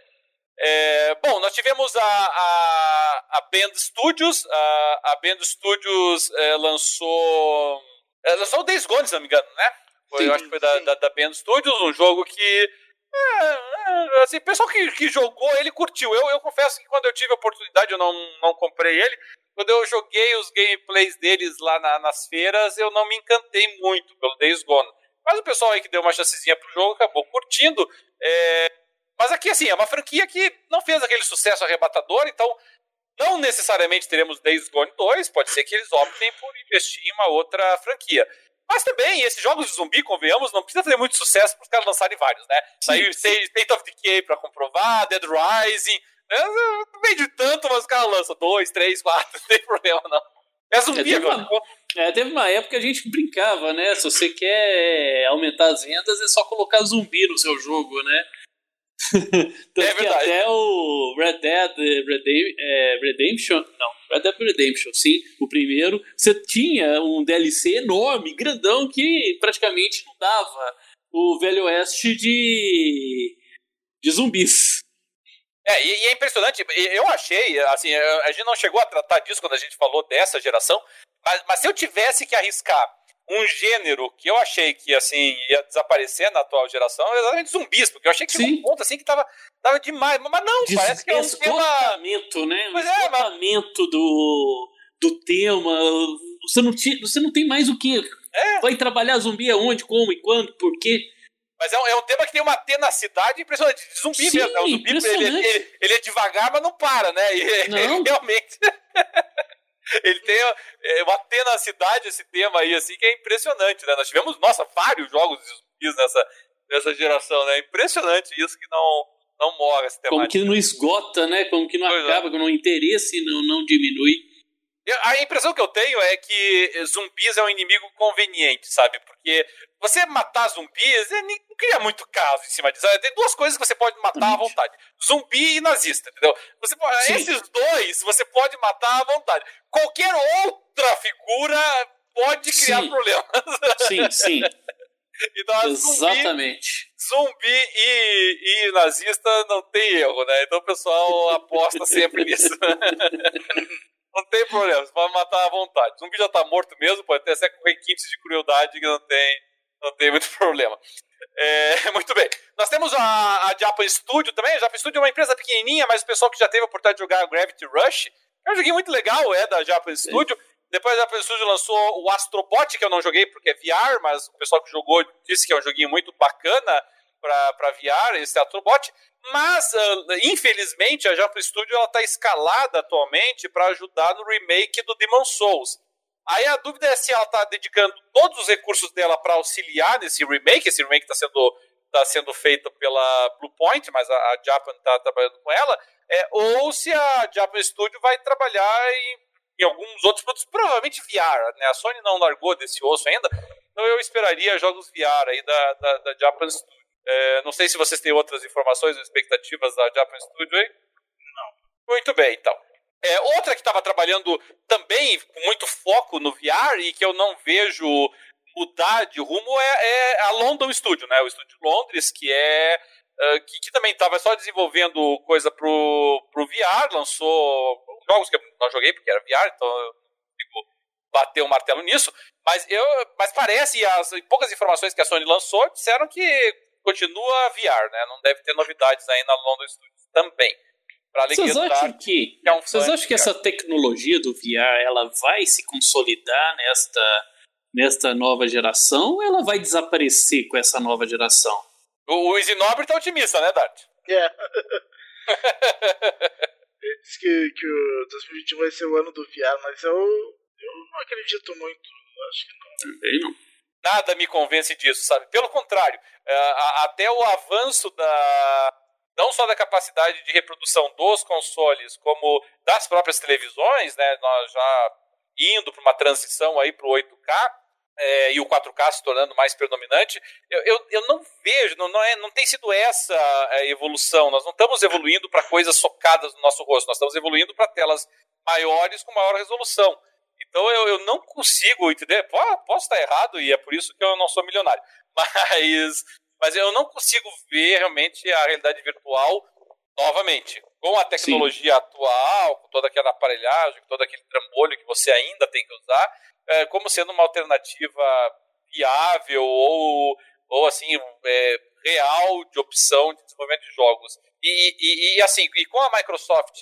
É, bom, nós tivemos a, a, a Band Studios. A, a Band Studios é, lançou. É, lançou o Days Gone, se não me engano, né? Foi, sim, eu acho que foi da, da, da, Band Studios, um jogo que. É, é, assim, o pessoal que, que jogou, ele curtiu. Eu, eu confesso que quando eu tive a oportunidade, eu não, não comprei ele. Quando eu joguei os gameplays deles lá na, nas feiras, eu não me encantei muito pelo Days Gone. Mas o pessoal aí que deu uma chancezinha pro jogo acabou curtindo. É... Mas aqui, assim, é uma franquia que não fez aquele sucesso arrebatador, então não necessariamente teremos Days Gone 2, pode ser que eles optem por investir em uma outra franquia. Mas também, esses jogos de zumbi, convenhamos, não precisa ter muito sucesso para os caras lançarem vários, né? Saiu State of Decay para comprovar, Dead Rising, não vende tanto, mas o cara lança dois, três, quatro, não tem problema não. É zumbi é, teve, uma, é, teve uma época que a gente brincava, né? Se você quer aumentar as vendas, é só colocar zumbi no seu jogo, né? É que até o Red Dead Redem é, Redemption, não, Red Dead Redemption, sim, o primeiro, você tinha um DLC enorme, grandão, que praticamente não dava o Velho Oeste de de zumbis. É, e, e, é impressionante, eu achei, assim, a gente não chegou a tratar disso quando a gente falou dessa geração, mas, mas se eu tivesse que arriscar um gênero que eu achei que assim ia desaparecer na atual geração é exatamente zumbis, porque eu achei que tinha um ponto assim que tava, tava demais, mas não, Des parece que é um tema... né? Pois é, mas... do, do tema, você não, tinha, você não tem mais o que é. vai trabalhar zumbi aonde, como e quando, por quê? Mas é um, é um tema que tem uma tenacidade impressionante. Zumbi Sim, mesmo. Né? O zumbi ele, ele, ele, é devagar, mas não para, né? E, não. realmente. Ele tem é, uma tenacidade esse tema aí, assim, que é impressionante, né? Nós tivemos, nossa, vários jogos de zumbis nessa, nessa geração, né? Impressionante isso que não, não morre esse tema. Como que não esgota, né? Como que não pois é. acaba, é. como o interesse não, não diminui. A impressão que eu tenho é que zumbis é um inimigo conveniente, sabe? Porque você matar zumbis é, não cria muito caso em cima disso. Tem duas coisas que você pode matar à vontade: zumbi e nazista, entendeu? Você pode, esses dois você pode matar à vontade. Qualquer outra figura pode criar sim. problemas. Sim, sim. Então, Exatamente. Zumbi, zumbi e, e nazista não tem erro, né? Então o pessoal aposta sempre nisso. Não tem problema, você pode matar à vontade. O zumbi já tá morto mesmo, pode até ser com requintes de crueldade que não tem, não tem muito problema. É, muito bem. Nós temos a, a Japan Studio também. A Japan Studio é uma empresa pequenininha, mas o pessoal que já teve a oportunidade de jogar Gravity Rush. É um joguinho muito legal, é, da Japan Studio. Sim. Depois a Japan Studio lançou o Astrobot, que eu não joguei porque é VR, mas o pessoal que jogou disse que é um joguinho muito bacana para VR, esse Astrobot. Mas, uh, infelizmente, a Japan Studio está escalada atualmente para ajudar no remake do Demon Souls. Aí a dúvida é se ela está dedicando todos os recursos dela para auxiliar nesse remake. Esse remake está sendo, tá sendo feito pela Bluepoint, mas a, a Japan está trabalhando com ela. É, ou se a Japan Studio vai trabalhar em, em alguns outros produtos, provavelmente VR. Né? A Sony não largou desse osso ainda, então eu esperaria jogos VR aí da, da, da Japan Studio. É, não sei se vocês têm outras informações ou expectativas da Japan Studio aí. Não. Muito bem, então. É, outra que estava trabalhando também com muito foco no VR e que eu não vejo mudar de rumo é, é a London Studio, né? O estúdio de Londres, que é uh, que, que, também estava só desenvolvendo coisa pro, pro VR, lançou jogos que eu não joguei porque era VR, então eu consigo bater o um martelo nisso. Mas eu, mas parece as poucas informações que a Sony lançou disseram que continua VR, né? Não deve ter novidades aí na London Studios também. Vocês acham que, que é um vocês acham que essa tecnologia do VR ela vai se consolidar nesta, nesta nova geração ou ela vai desaparecer com essa nova geração? O, o Isinobre tá otimista, né, Dart? É. Ele disse que, que o 2021 vai ser o ano do VR, mas eu, eu não acredito muito. Acho que não. Também não nada me convence disso, sabe? Pelo contrário, é, até o avanço da não só da capacidade de reprodução dos consoles, como das próprias televisões, né? Nós já indo para uma transição aí para o 8K é, e o 4K se tornando mais predominante, eu, eu, eu não vejo, não, não, é, não tem sido essa a evolução. Nós não estamos evoluindo para coisas socadas no nosso rosto, nós estamos evoluindo para telas maiores com maior resolução. Então eu, eu não consigo entender. Posso estar errado e é por isso que eu não sou milionário. Mas, mas eu não consigo ver realmente a realidade virtual novamente. Com a tecnologia Sim. atual, com toda aquela aparelhagem, com todo aquele trambolho que você ainda tem que usar, é, como sendo uma alternativa viável ou, ou assim, é, real de opção de desenvolvimento de jogos. E, e, e assim, e com a Microsoft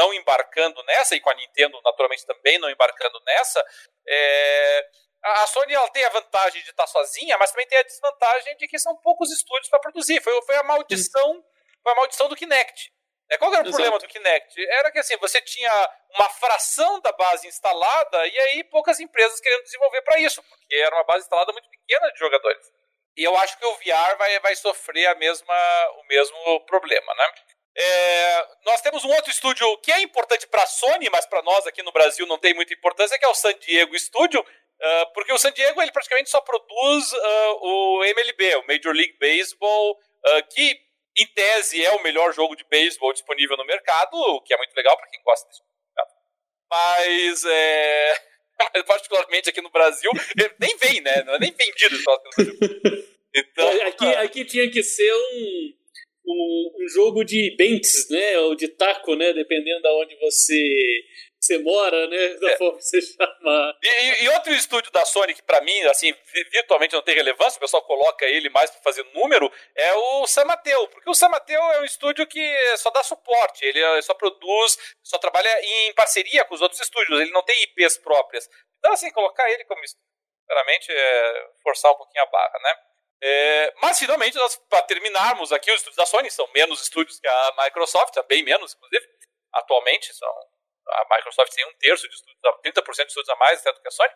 não embarcando nessa, e com a Nintendo naturalmente também não embarcando nessa, é, a Sony ela tem a vantagem de estar sozinha, mas também tem a desvantagem de que são poucos estúdios para produzir. Foi, foi a maldição, foi a maldição do Kinect. É, qual era o Exato. problema do Kinect? Era que assim, você tinha uma fração da base instalada e aí poucas empresas querendo desenvolver para isso, porque era uma base instalada muito pequena de jogadores. E eu acho que o VR vai, vai sofrer a mesma, o mesmo problema, né? É, nós temos um outro estúdio que é importante para a Sony, mas para nós aqui no Brasil não tem muita importância, que é o San Diego Studio, uh, porque o San Diego ele praticamente só produz uh, o MLB, o Major League Baseball, uh, que em tese é o melhor jogo de beisebol disponível no mercado, o que é muito legal para quem gosta desse mercado. Mas, é, particularmente aqui no Brasil, nem vem, né? Não é nem vendido. Então, aqui, aqui tinha que ser um um, um, jogo de bentes, né? Ou de taco, né? Dependendo de onde você você mora, né? Da é. forma que você chama. E, e, outro estúdio da Sony que para mim, assim, virtualmente não tem relevância, o pessoal coloca ele mais para fazer número, é o San Mateo, porque o San Mateo é um estúdio que só dá suporte, ele só produz, só trabalha em parceria com os outros estúdios, ele não tem IPs próprias. Então, assim, colocar ele como sinceramente, é forçar um pouquinho a barra, né? É, mas finalmente, para terminarmos aqui, os estúdios da Sony são menos estúdios que a Microsoft, bem menos, inclusive, atualmente, são a Microsoft tem um terço de estúdios, 30% de estúdios a mais até do que a Sony.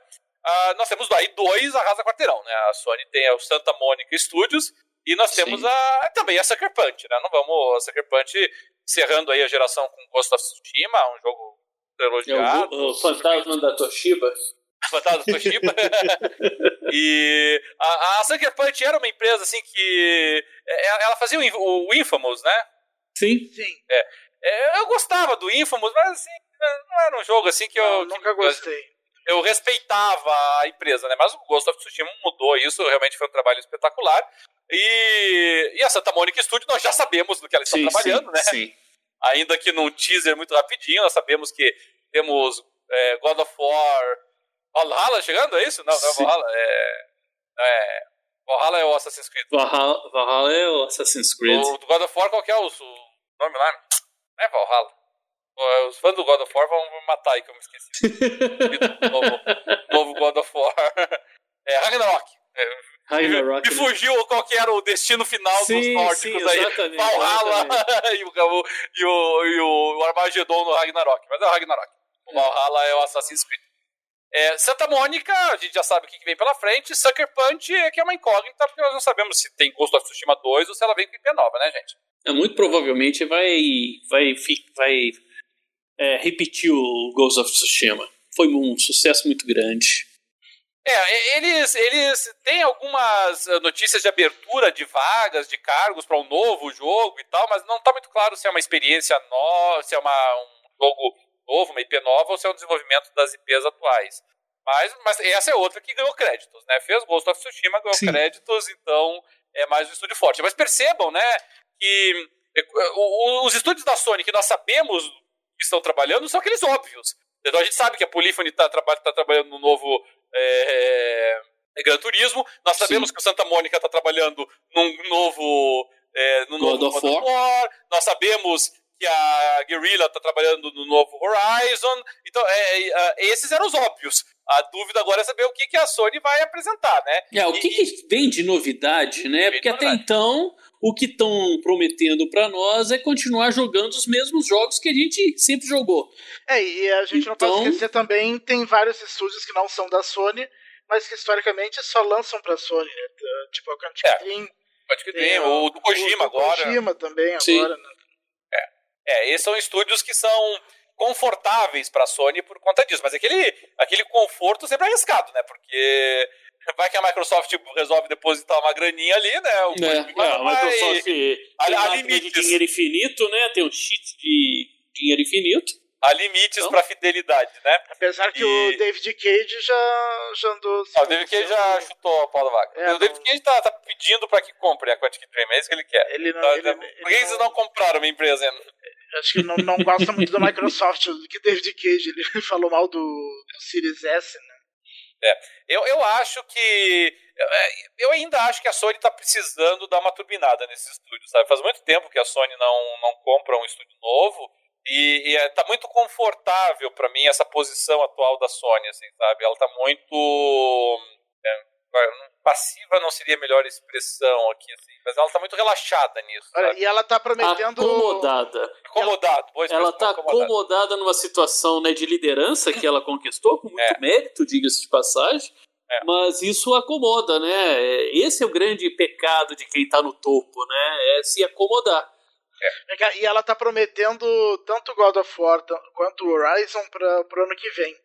Uh, nós temos aí dois arrasa quarteirão, né? A Sony tem o Santa Monica Studios e nós temos a, também a Sucker Punch, né? Não vamos a Sucker Punch encerrando aí a geração com Ghost of Tsushima, um jogo elogiado. É o, o Fantasma da Toshiba. Fantasma da Toshiba. e a, a Sucker Punch era uma empresa assim que é, ela fazia o, o Infamous, né? Sim. Sim. É. É, eu gostava do Infamous, mas assim, não era um jogo assim que eu. Não, nunca gostei. Eu, respeitava a empresa, né? Mas o Ghost of Tsushima mudou isso, realmente foi um trabalho espetacular. E, e a Santa Monica Studio nós já sabemos do que ela está sim, trabalhando, sim, né? Sim. Ainda que num teaser muito rapidinho, nós sabemos que temos é, God of War. Valhalla chegando, é isso? Não, não é Valhalla. É, é, Valhalla é o Assassin's Creed. Valhalla, Valhalla é o Assassin's Creed. O do God of War, qual que é o, o nome lá? Não é Valhalla. Os fãs do God of War vão me matar aí que eu me esqueci. novo, novo God of War. É Ragnarok. É, Ragnarok. Me, me fugiu qual que era o destino final sim, dos nórdicos sim, aí. Valhalla e, o, e, o, e o Armagedon no Ragnarok. Mas é o Ragnarok. O Valhalla é o Assassin's Creed. É, Santa Mônica, a gente já sabe o que vem pela frente. Sucker Punch é que é uma incógnita, porque nós não sabemos se tem Ghost of Tsushima 2 ou se ela vem com IP nova, né, gente? É, muito provavelmente vai, vai, vai é, repetir o Ghost of Tsushima. Foi um sucesso muito grande. É, eles, eles têm algumas eh, notícias de abertura de vagas, de cargos para um novo jogo e tal, mas não está muito claro se é uma experiência nova, se é uma, um jogo novo, uma IP nova, ou se é um desenvolvimento das IPs atuais. Mas, mas essa é outra que ganhou créditos, né? Fez Ghost of Tsushima, ganhou Sim. créditos, então é mais um estúdio forte. Mas percebam, né, que eh, os estúdios da Sony que nós sabemos que estão trabalhando são aqueles óbvios. Então a gente sabe que a Polyphony está tá trabalhando no novo é, é, Gran Turismo, nós sabemos Sim. que o Santa Mônica está trabalhando num novo, é, no God novo of War. War, nós sabemos que a Guerrilla está trabalhando no novo Horizon. Então, é, é, esses eram os óbvios. A dúvida agora é saber o que, que a Sony vai apresentar, né? É, o e, que, que vem de novidade, né? Porque até então, o que estão prometendo para nós é continuar jogando os mesmos jogos que a gente sempre jogou. É, e a gente então... não pode então esquecer também, tem vários estúdios que não são da Sony, mas que historicamente só lançam pra Sony, né? Tipo, o Quantic é. Dream. Quantic Dream, o do Kojima o do agora. Kojima também Sim. agora, né? É, esses são estúdios que são confortáveis para a Sony por conta disso, mas aquele, aquele conforto sempre é arriscado, né? Porque vai que a Microsoft resolve depositar uma graninha ali, né? O é, é, a Microsoft a limites. de dinheiro infinito, né? Tem um cheat de dinheiro infinito. Há limites então, para fidelidade, né? Apesar que e... o David Cage já, já andou. Não, o David Cage já chutou a pau da vaga. É, o David Cage tá, tá pedindo para que comprem a Quantic Dream, é isso que ele quer. Ele não, então, ele, por que vocês não compraram uma empresa ainda? Acho que não, não gosta muito da Microsoft do que David Cage. Ele falou mal do, do Series S, né? É, eu, eu acho que. Eu ainda acho que a Sony está precisando dar uma turbinada nesse estúdio, sabe? Faz muito tempo que a Sony não, não compra um estúdio novo. E, e é, muito confortável para mim essa posição atual da Sony, assim, sabe? Ela tá muito. É, passiva não seria a melhor expressão aqui, assim, mas ela tá muito relaxada nisso. Olha, e ela tá prometendo. Acomodada. Acomodado, Ela tá acomodada. acomodada numa situação né, de liderança que ela conquistou, com muito é. mérito, diga-se de passagem. É. Mas isso acomoda, né? Esse é o grande pecado de quem tá no topo, né? É se acomodar. É. E ela tá prometendo tanto God of War quanto Horizon para pro ano que vem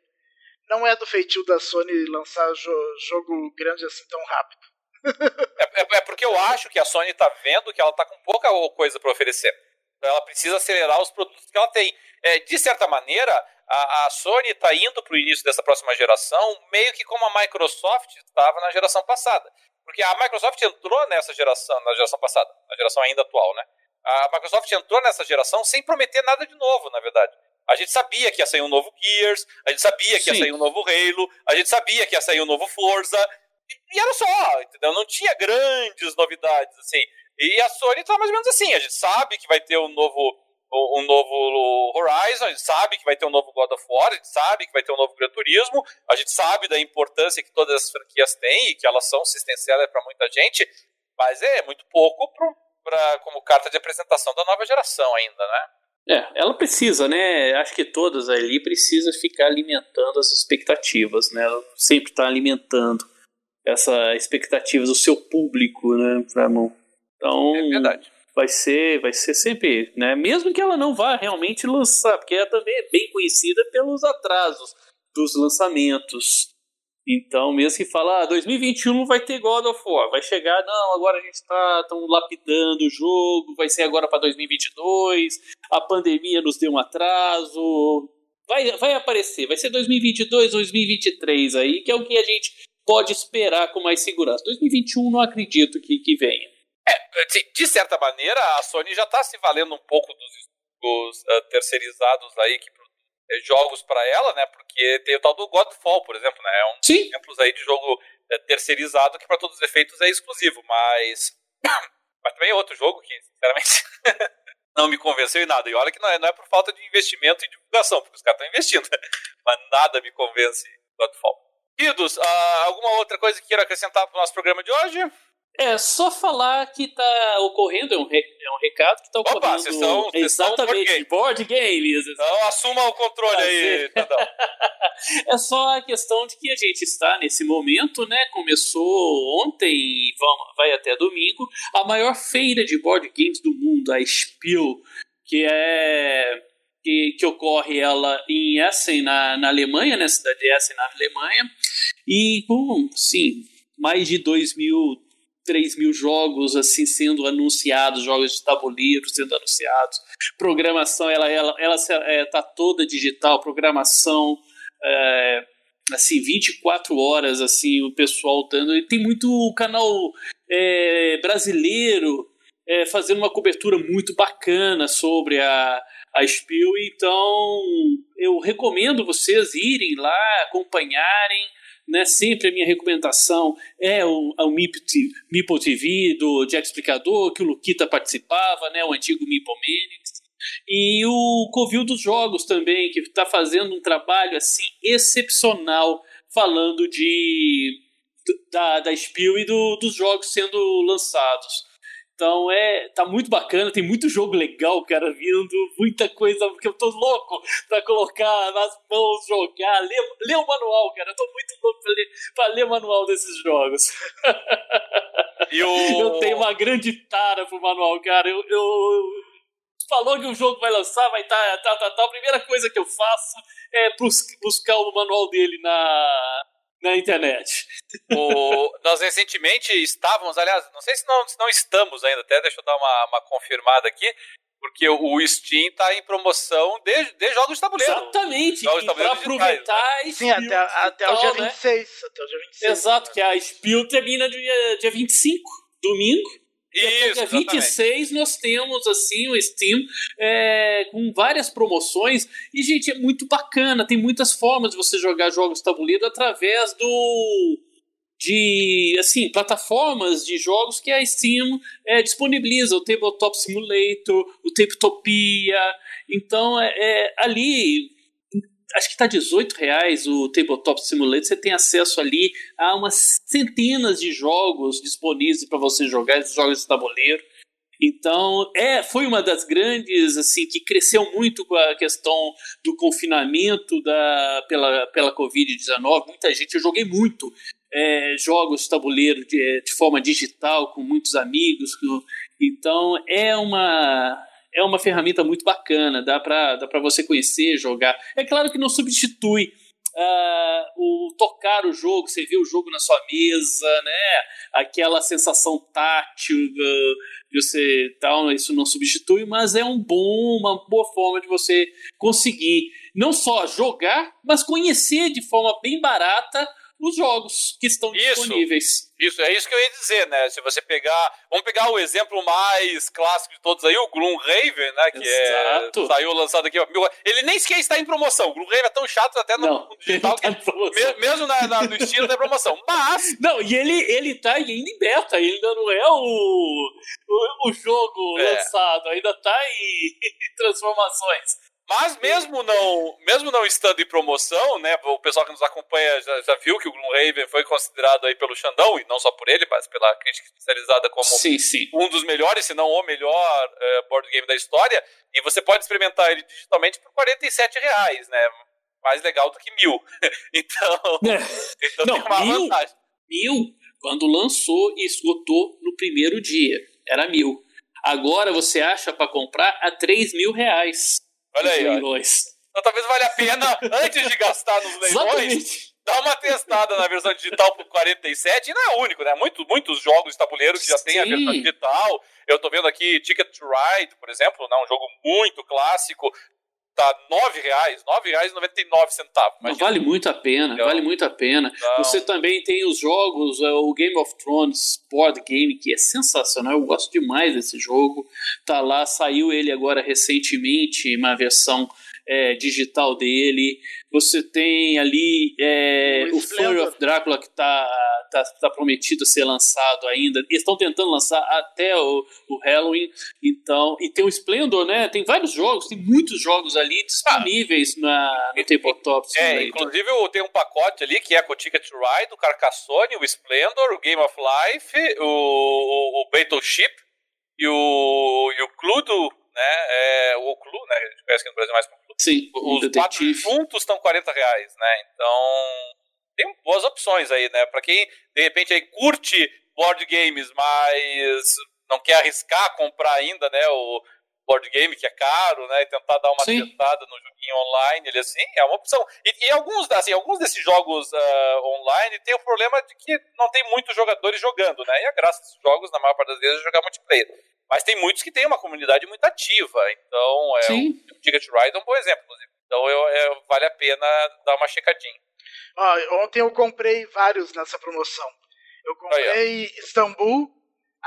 não é do feitio da Sony lançar jo jogo grande assim tão rápido. é, é, é, porque eu acho que a Sony tá vendo que ela tá com pouca coisa para oferecer. Ela precisa acelerar os produtos que ela tem. É, de certa maneira, a, a Sony está indo para o início dessa próxima geração meio que como a Microsoft estava na geração passada. Porque a Microsoft entrou nessa geração, na geração passada, na geração ainda atual, né? A Microsoft entrou nessa geração sem prometer nada de novo, na verdade. A gente sabia que ia sair um novo Gears, a gente sabia que Sim. ia sair um novo Halo, a gente sabia que ia sair um novo Forza, e, e era só, entendeu? Não tinha grandes novidades, assim. E a Sony tá mais ou menos assim, a gente sabe que vai ter um novo um novo Horizon, a gente sabe que vai ter um novo God of War, a gente sabe que vai ter um novo Gran Turismo, a gente sabe da importância que todas as franquias têm e que elas são assistenciais para muita gente, mas é muito pouco pro, pra, como carta de apresentação da nova geração ainda, né? É, ela precisa, né? Acho que todas ali precisa ficar alimentando as expectativas, né? Ela sempre está alimentando essa expectativa do seu público, né, Ramon? Então, é verdade. Vai ser, vai ser sempre, né? Mesmo que ela não vá realmente lançar, porque ela também é bem conhecida pelos atrasos dos lançamentos. Então, mesmo que fala, ah, 2021 vai ter God of War, vai chegar, não, agora a gente está tão lapidando o jogo, vai ser agora para 2022, a pandemia nos deu um atraso, vai, vai aparecer, vai ser 2022, 2023 aí, que é o que a gente pode esperar com mais segurança. 2021 não acredito que, que venha. É, de certa maneira, a Sony já está se valendo um pouco dos, dos uh, terceirizados aí que é, jogos para ela, né? Porque tem o tal do Godfall, por exemplo, né? É um Sim. exemplos aí de jogo é, terceirizado que para todos os efeitos é exclusivo, mas mas também é outro jogo que, sinceramente, não me convenceu em nada. E olha que não é, não é por falta de investimento e divulgação, porque os caras estão investindo, mas nada me convence Godfall. Queridos, uh, alguma outra coisa que queira acrescentar para o nosso programa de hoje? É, só falar que tá ocorrendo, é um, re, é um recado que tá ocorrendo. Opa, vocês estão, exatamente, estão board, games. Então assuma o controle aí, É só a questão de que a gente está nesse momento, né? Começou ontem e vamos, vai até domingo, a maior feira de board games do mundo, a Spiel, que é que, que, ocorre ela em Essen, na, na Alemanha, né, cidade de Essen, na Alemanha, e com, sim, mais de 2 mil 3 mil jogos assim sendo anunciados, jogos de tabuleiro sendo anunciados, programação ela ela ela é, tá toda digital, programação é, assim 24 horas assim o pessoal dando. E tem muito canal é, brasileiro é, fazendo uma cobertura muito bacana sobre a a Spiel, então eu recomendo vocês irem lá, acompanharem, né? Sempre a minha recomendação é o, o Meeple TV do Jack Explicador, que o Luquita participava, né? O antigo Meeple Manix. E o Covil dos Jogos também, que está fazendo um trabalho assim excepcional falando de da, da Spiel e do, dos jogos sendo lançados. Então é, tá muito bacana, tem muito jogo legal, cara, vindo, muita coisa que eu tô louco pra colocar nas mãos, jogar, ler, ler o manual, cara. Eu tô muito louco pra ler, pra ler o manual desses jogos. E o... Eu tenho uma grande tara pro manual, cara. Eu, eu... Falou que o jogo vai lançar, vai estar, tá, tá, tá, tá. A primeira coisa que eu faço é buscar o manual dele na, na internet. O, nós recentemente estávamos, aliás, não sei se não, se não estamos ainda, até deixa eu dar uma, uma confirmada aqui, porque o Steam está em promoção de, de jogos de tabuleiro. Exatamente, para aproveitar né? Sim, até, até o dia 26. Né? Até o dia 26 Exato, né? que a Spiel termina dia, dia 25, domingo. E Isso, até dia 26 exatamente. nós temos assim o Steam é, com várias promoções. E, gente, é muito bacana. Tem muitas formas de você jogar jogos tabuleiro através do. De assim, plataformas de jogos que a Steam é, disponibiliza, o Tabletop Simulator, o Tabletopia. Então, é, é ali acho que está 18 reais o Tabletop Simulator. Você tem acesso ali a umas centenas de jogos disponíveis para você jogar, jogos de tabuleiro. Então, é, foi uma das grandes, assim, que cresceu muito com a questão do confinamento da, pela, pela Covid-19. Muita gente, eu joguei muito é, jogos de tabuleiro de, de forma digital, com muitos amigos. Com, então, é uma, é uma ferramenta muito bacana, dá para dá você conhecer, jogar. É claro que não substitui uh, o tocar o jogo, você vê o jogo na sua mesa, né? Aquela sensação tátil uh, de você tal, isso não substitui, mas é um bom, uma boa forma de você conseguir não só jogar, mas conhecer de forma bem barata os jogos que estão isso, disponíveis. Isso, é isso que eu ia dizer, né? Se você pegar. Vamos pegar o exemplo mais clássico de todos aí, o Gloomhaven, né? Que é, saiu lançado aqui. Ele nem sequer está em promoção. O Gloomhaven é tão chato até no não, digital. Tá que, mesmo na, na, no Steam não tem promoção. Mas. Não, e ele, ele tá ainda em beta, ainda não é o, o, o jogo é. lançado, ainda tá em transformações. Mas mesmo não, mesmo não estando em promoção, né, o pessoal que nos acompanha já, já viu que o Gloomhaven foi considerado aí pelo Xandão, e não só por ele, mas pela crítica especializada como sim, sim. um dos melhores, se não o melhor uh, board game da história, e você pode experimentar ele digitalmente por 47 reais, né, mais legal do que mil. então, é. então não, tem uma mil, vantagem. Mil, quando lançou e esgotou no primeiro dia, era mil. Agora você acha para comprar a 3 mil reais. Olha aí, leilões. Então talvez valha a pena, antes de gastar nos leilões, dar uma testada na versão digital por 47. E não é único, né? Muito, muitos jogos de tabuleiro que já tem a versão digital. Eu tô vendo aqui Ticket to Ride, por exemplo, né? um jogo muito clássico. Tá R$ reais, R$ reais e centavos. Vale muito a pena, então, vale muito a pena. Então... Você também tem os jogos, é, o Game of Thrones Board Game, que é sensacional, eu gosto demais desse jogo. Tá lá, saiu ele agora recentemente, uma versão é, digital dele. Você tem ali é, o, o Fury of Drácula que está tá, tá prometido ser lançado ainda. Eles estão tentando lançar até o, o Halloween. Então, e tem o Splendor, né? Tem vários jogos, tem muitos jogos ali disponíveis ah, na, no Tabletop. É, inclusive tem um pacote ali que é com o Ticket to Ride, o Carcassonne, o Splendor, o Game of Life, o, o, o Battleship e o, e o Cludo, né? É, o Clu, né? A gente conhece aqui no Brasil mais como. Sim, os quatro juntos estão 40 reais, né? Então tem boas opções aí, né? Para quem de repente aí curte board games, mas não quer arriscar comprar ainda, né? O board game que é caro, né? E tentar dar uma Sim. tentada no joguinho online, ele assim é uma opção. E, e alguns, assim, alguns desses jogos uh, online tem o problema de que não tem muitos jogadores jogando, né? E a graça desses jogos, na maior parte das vezes, é jogar multiplayer. Mas tem muitos que têm uma comunidade muito ativa, então é, Sim. o, o Ticket Ride é um bom exemplo, inclusive. Então eu, é, vale a pena dar uma checadinha. Ah, ontem eu comprei vários nessa promoção. Eu comprei Aí, Istambul,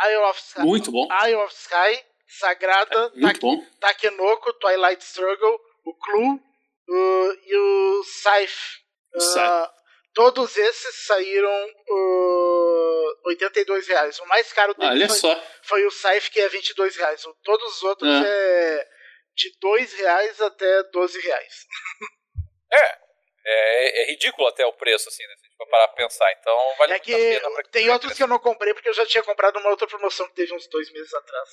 Isle of Sky, muito bom. Isle of Sky Sagrada, é, muito bom. Takenoko, Twilight Struggle, o Clue uh, e o Scythe. Uh, todos esses saíram uh, 82 reais. O mais caro deles foi, só. foi o Scythe, que é 22 reais. Todos os outros é, é de 2 reais até 12 reais. é, é, é, ridículo até o preço, assim, né? Se a gente for parar pra pensar. Então vale é que Tem outros que eu não comprei porque eu já tinha comprado uma outra promoção que teve uns dois meses atrás.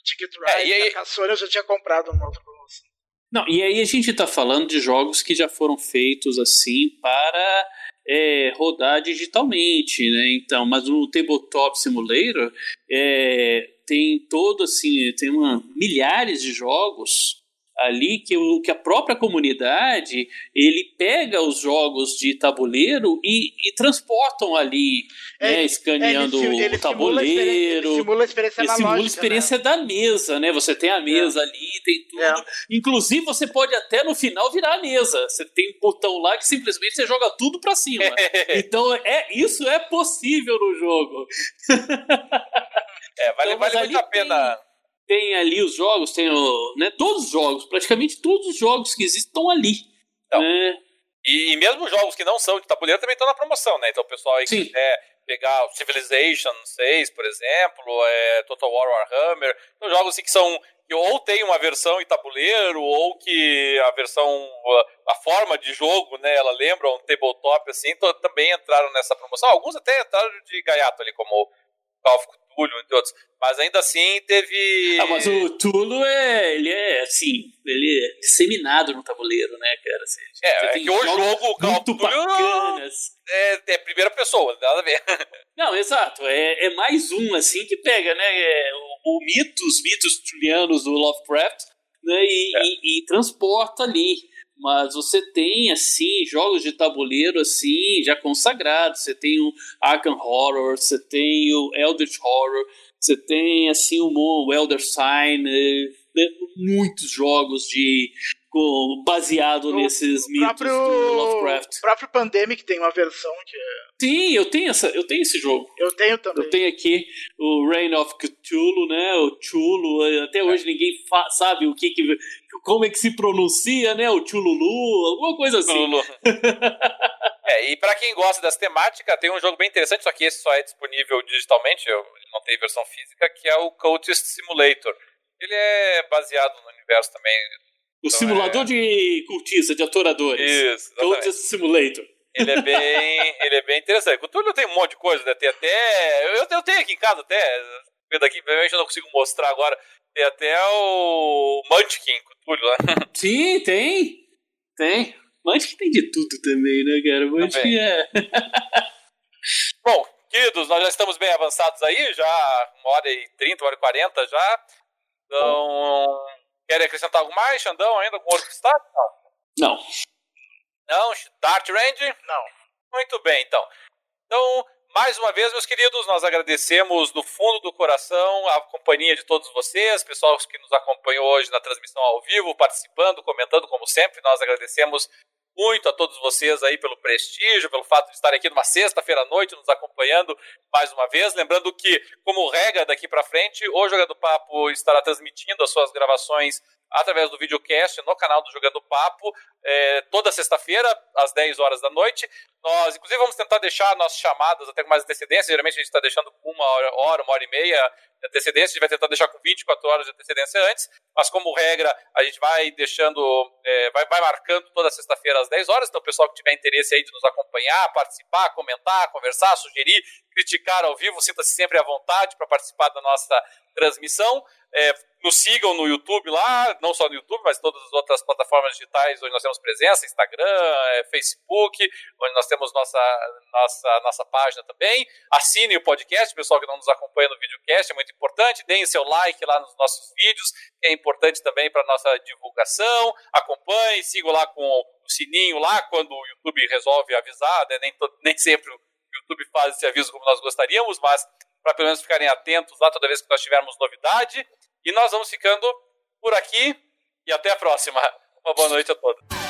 O Ticket é, Ride, é, aí... a Caçona eu já tinha comprado uma outra promoção. Não, e aí a gente tá falando de jogos que já foram feitos assim para é, rodar digitalmente, né? Então, mas o Tabletop Simulator é, tem todo assim, tem uma, milhares de jogos ali que, o, que a própria comunidade ele pega os jogos de tabuleiro e, e transportam ali, é, né, escaneando ele, ele o tabuleiro. Simula a experiência, ele simula a experiência né? da mesa, né? Você tem a mesa é. ali, tem tudo. É. Inclusive, você pode até no final virar a mesa. Você tem um botão lá que simplesmente você joga tudo para cima. então, é, isso é possível no jogo. é, vale, então, vale muito a pena. Tem tem ali os jogos, tem o, né, todos os jogos, praticamente todos os jogos que existem estão ali. Então, né? e, e, mesmo jogos que não são de tabuleiro também estão na promoção, né? Então o pessoal aí Sim. quiser pegar o Civilization 6, por exemplo, é, Total War Warhammer, são jogos assim que são que ou tem uma versão em tabuleiro ou que a versão a forma de jogo, né, ela lembra um tabletop assim, então, também entraram nessa promoção. Alguns até entraram de gaiato ali como Call of Cthulhu, entre outros. Mas ainda assim teve. Ah, mas o Tulo é. Ele é assim. Ele é disseminado no tabuleiro, né, cara? Assim, é, é que o jogo, o muito bacanas. É, é primeira pessoa, nada a ver. Não, exato. É, é mais um, assim, que pega, né? É, o, o mito, os mitos tulianos do Lovecraft, né? E, é. e, e transporta ali mas você tem assim jogos de tabuleiro assim já consagrados. Você tem o Arkham Horror, você tem o Eldritch Horror, você tem assim o, Elder Sign, né, muitos jogos de baseado nesses mitos próprio, do Lovecraft. O próprio Pandemic tem uma versão que é... Sim, eu tenho, essa, eu tenho esse jogo. Eu tenho também. Eu tenho aqui o Reign of Cthulhu, né? O Chulo. Até hoje ninguém sabe o que, que como é que se pronuncia, né? O Chululu, alguma coisa assim. Chululu. é, e para quem gosta dessa temática, tem um jogo bem interessante, só que esse só é disponível digitalmente, eu não tem versão física, que é o Cultist Simulator. Ele é baseado no universo também o então simulador é... de cultista, de atoradores. Isso. Cultist Simulator. Ele é bem, ele é bem interessante. O Túlio tem um monte de coisa, né? Tem até. Eu, eu tenho aqui em casa até. Daqui, provavelmente eu não consigo mostrar agora. Tem até o Munchkin com o Túlio lá. Sim, tem. Tem. Munchkin tem de tudo também, né, cara? Munchkin é. Bom, queridos, nós já estamos bem avançados aí, já uma hora e trinta, uma hora e quarenta já. Então, Querem acrescentar algo mais, Xandão, ainda com outro destaque? Não. Não. Não? Dart Range? Não. Muito bem, então. Então, mais uma vez, meus queridos, nós agradecemos do fundo do coração a companhia de todos vocês, pessoal que nos acompanhou hoje na transmissão ao vivo, participando, comentando, como sempre. Nós agradecemos muito a todos vocês aí pelo prestígio, pelo fato de estarem aqui numa sexta-feira à noite nos acompanhando mais uma vez. Lembrando que, como regra daqui para frente, o Jogando Papo estará transmitindo as suas gravações através do videocast no canal do Jogando Papo, é, toda sexta-feira, às 10 horas da noite. Nós, inclusive, vamos tentar deixar nossas chamadas até com mais antecedência. Geralmente a gente está deixando com uma hora, uma hora e meia de antecedência. A gente vai tentar deixar com 24 horas de antecedência antes. Mas, como regra, a gente vai deixando, é, vai, vai marcando toda sexta-feira às 10 horas. Então, o pessoal que tiver interesse aí de nos acompanhar, participar, comentar, conversar, sugerir, criticar ao vivo, sinta-se sempre à vontade para participar da nossa transmissão. É, nos sigam no YouTube lá, não só no YouTube, mas todas as outras plataformas digitais onde nós temos presença, Instagram, é, Facebook, onde nós temos nossa, nossa, nossa página também. Assine o podcast, pessoal que não nos acompanha no videocast, é muito importante. Deem seu like lá nos nossos vídeos, que é importante também para nossa divulgação. Acompanhe, sigam lá com o sininho lá, quando o YouTube resolve avisar, né? nem, nem sempre YouTube faz esse aviso como nós gostaríamos, mas para pelo menos ficarem atentos lá toda vez que nós tivermos novidade. E nós vamos ficando por aqui e até a próxima. Uma boa noite a todos.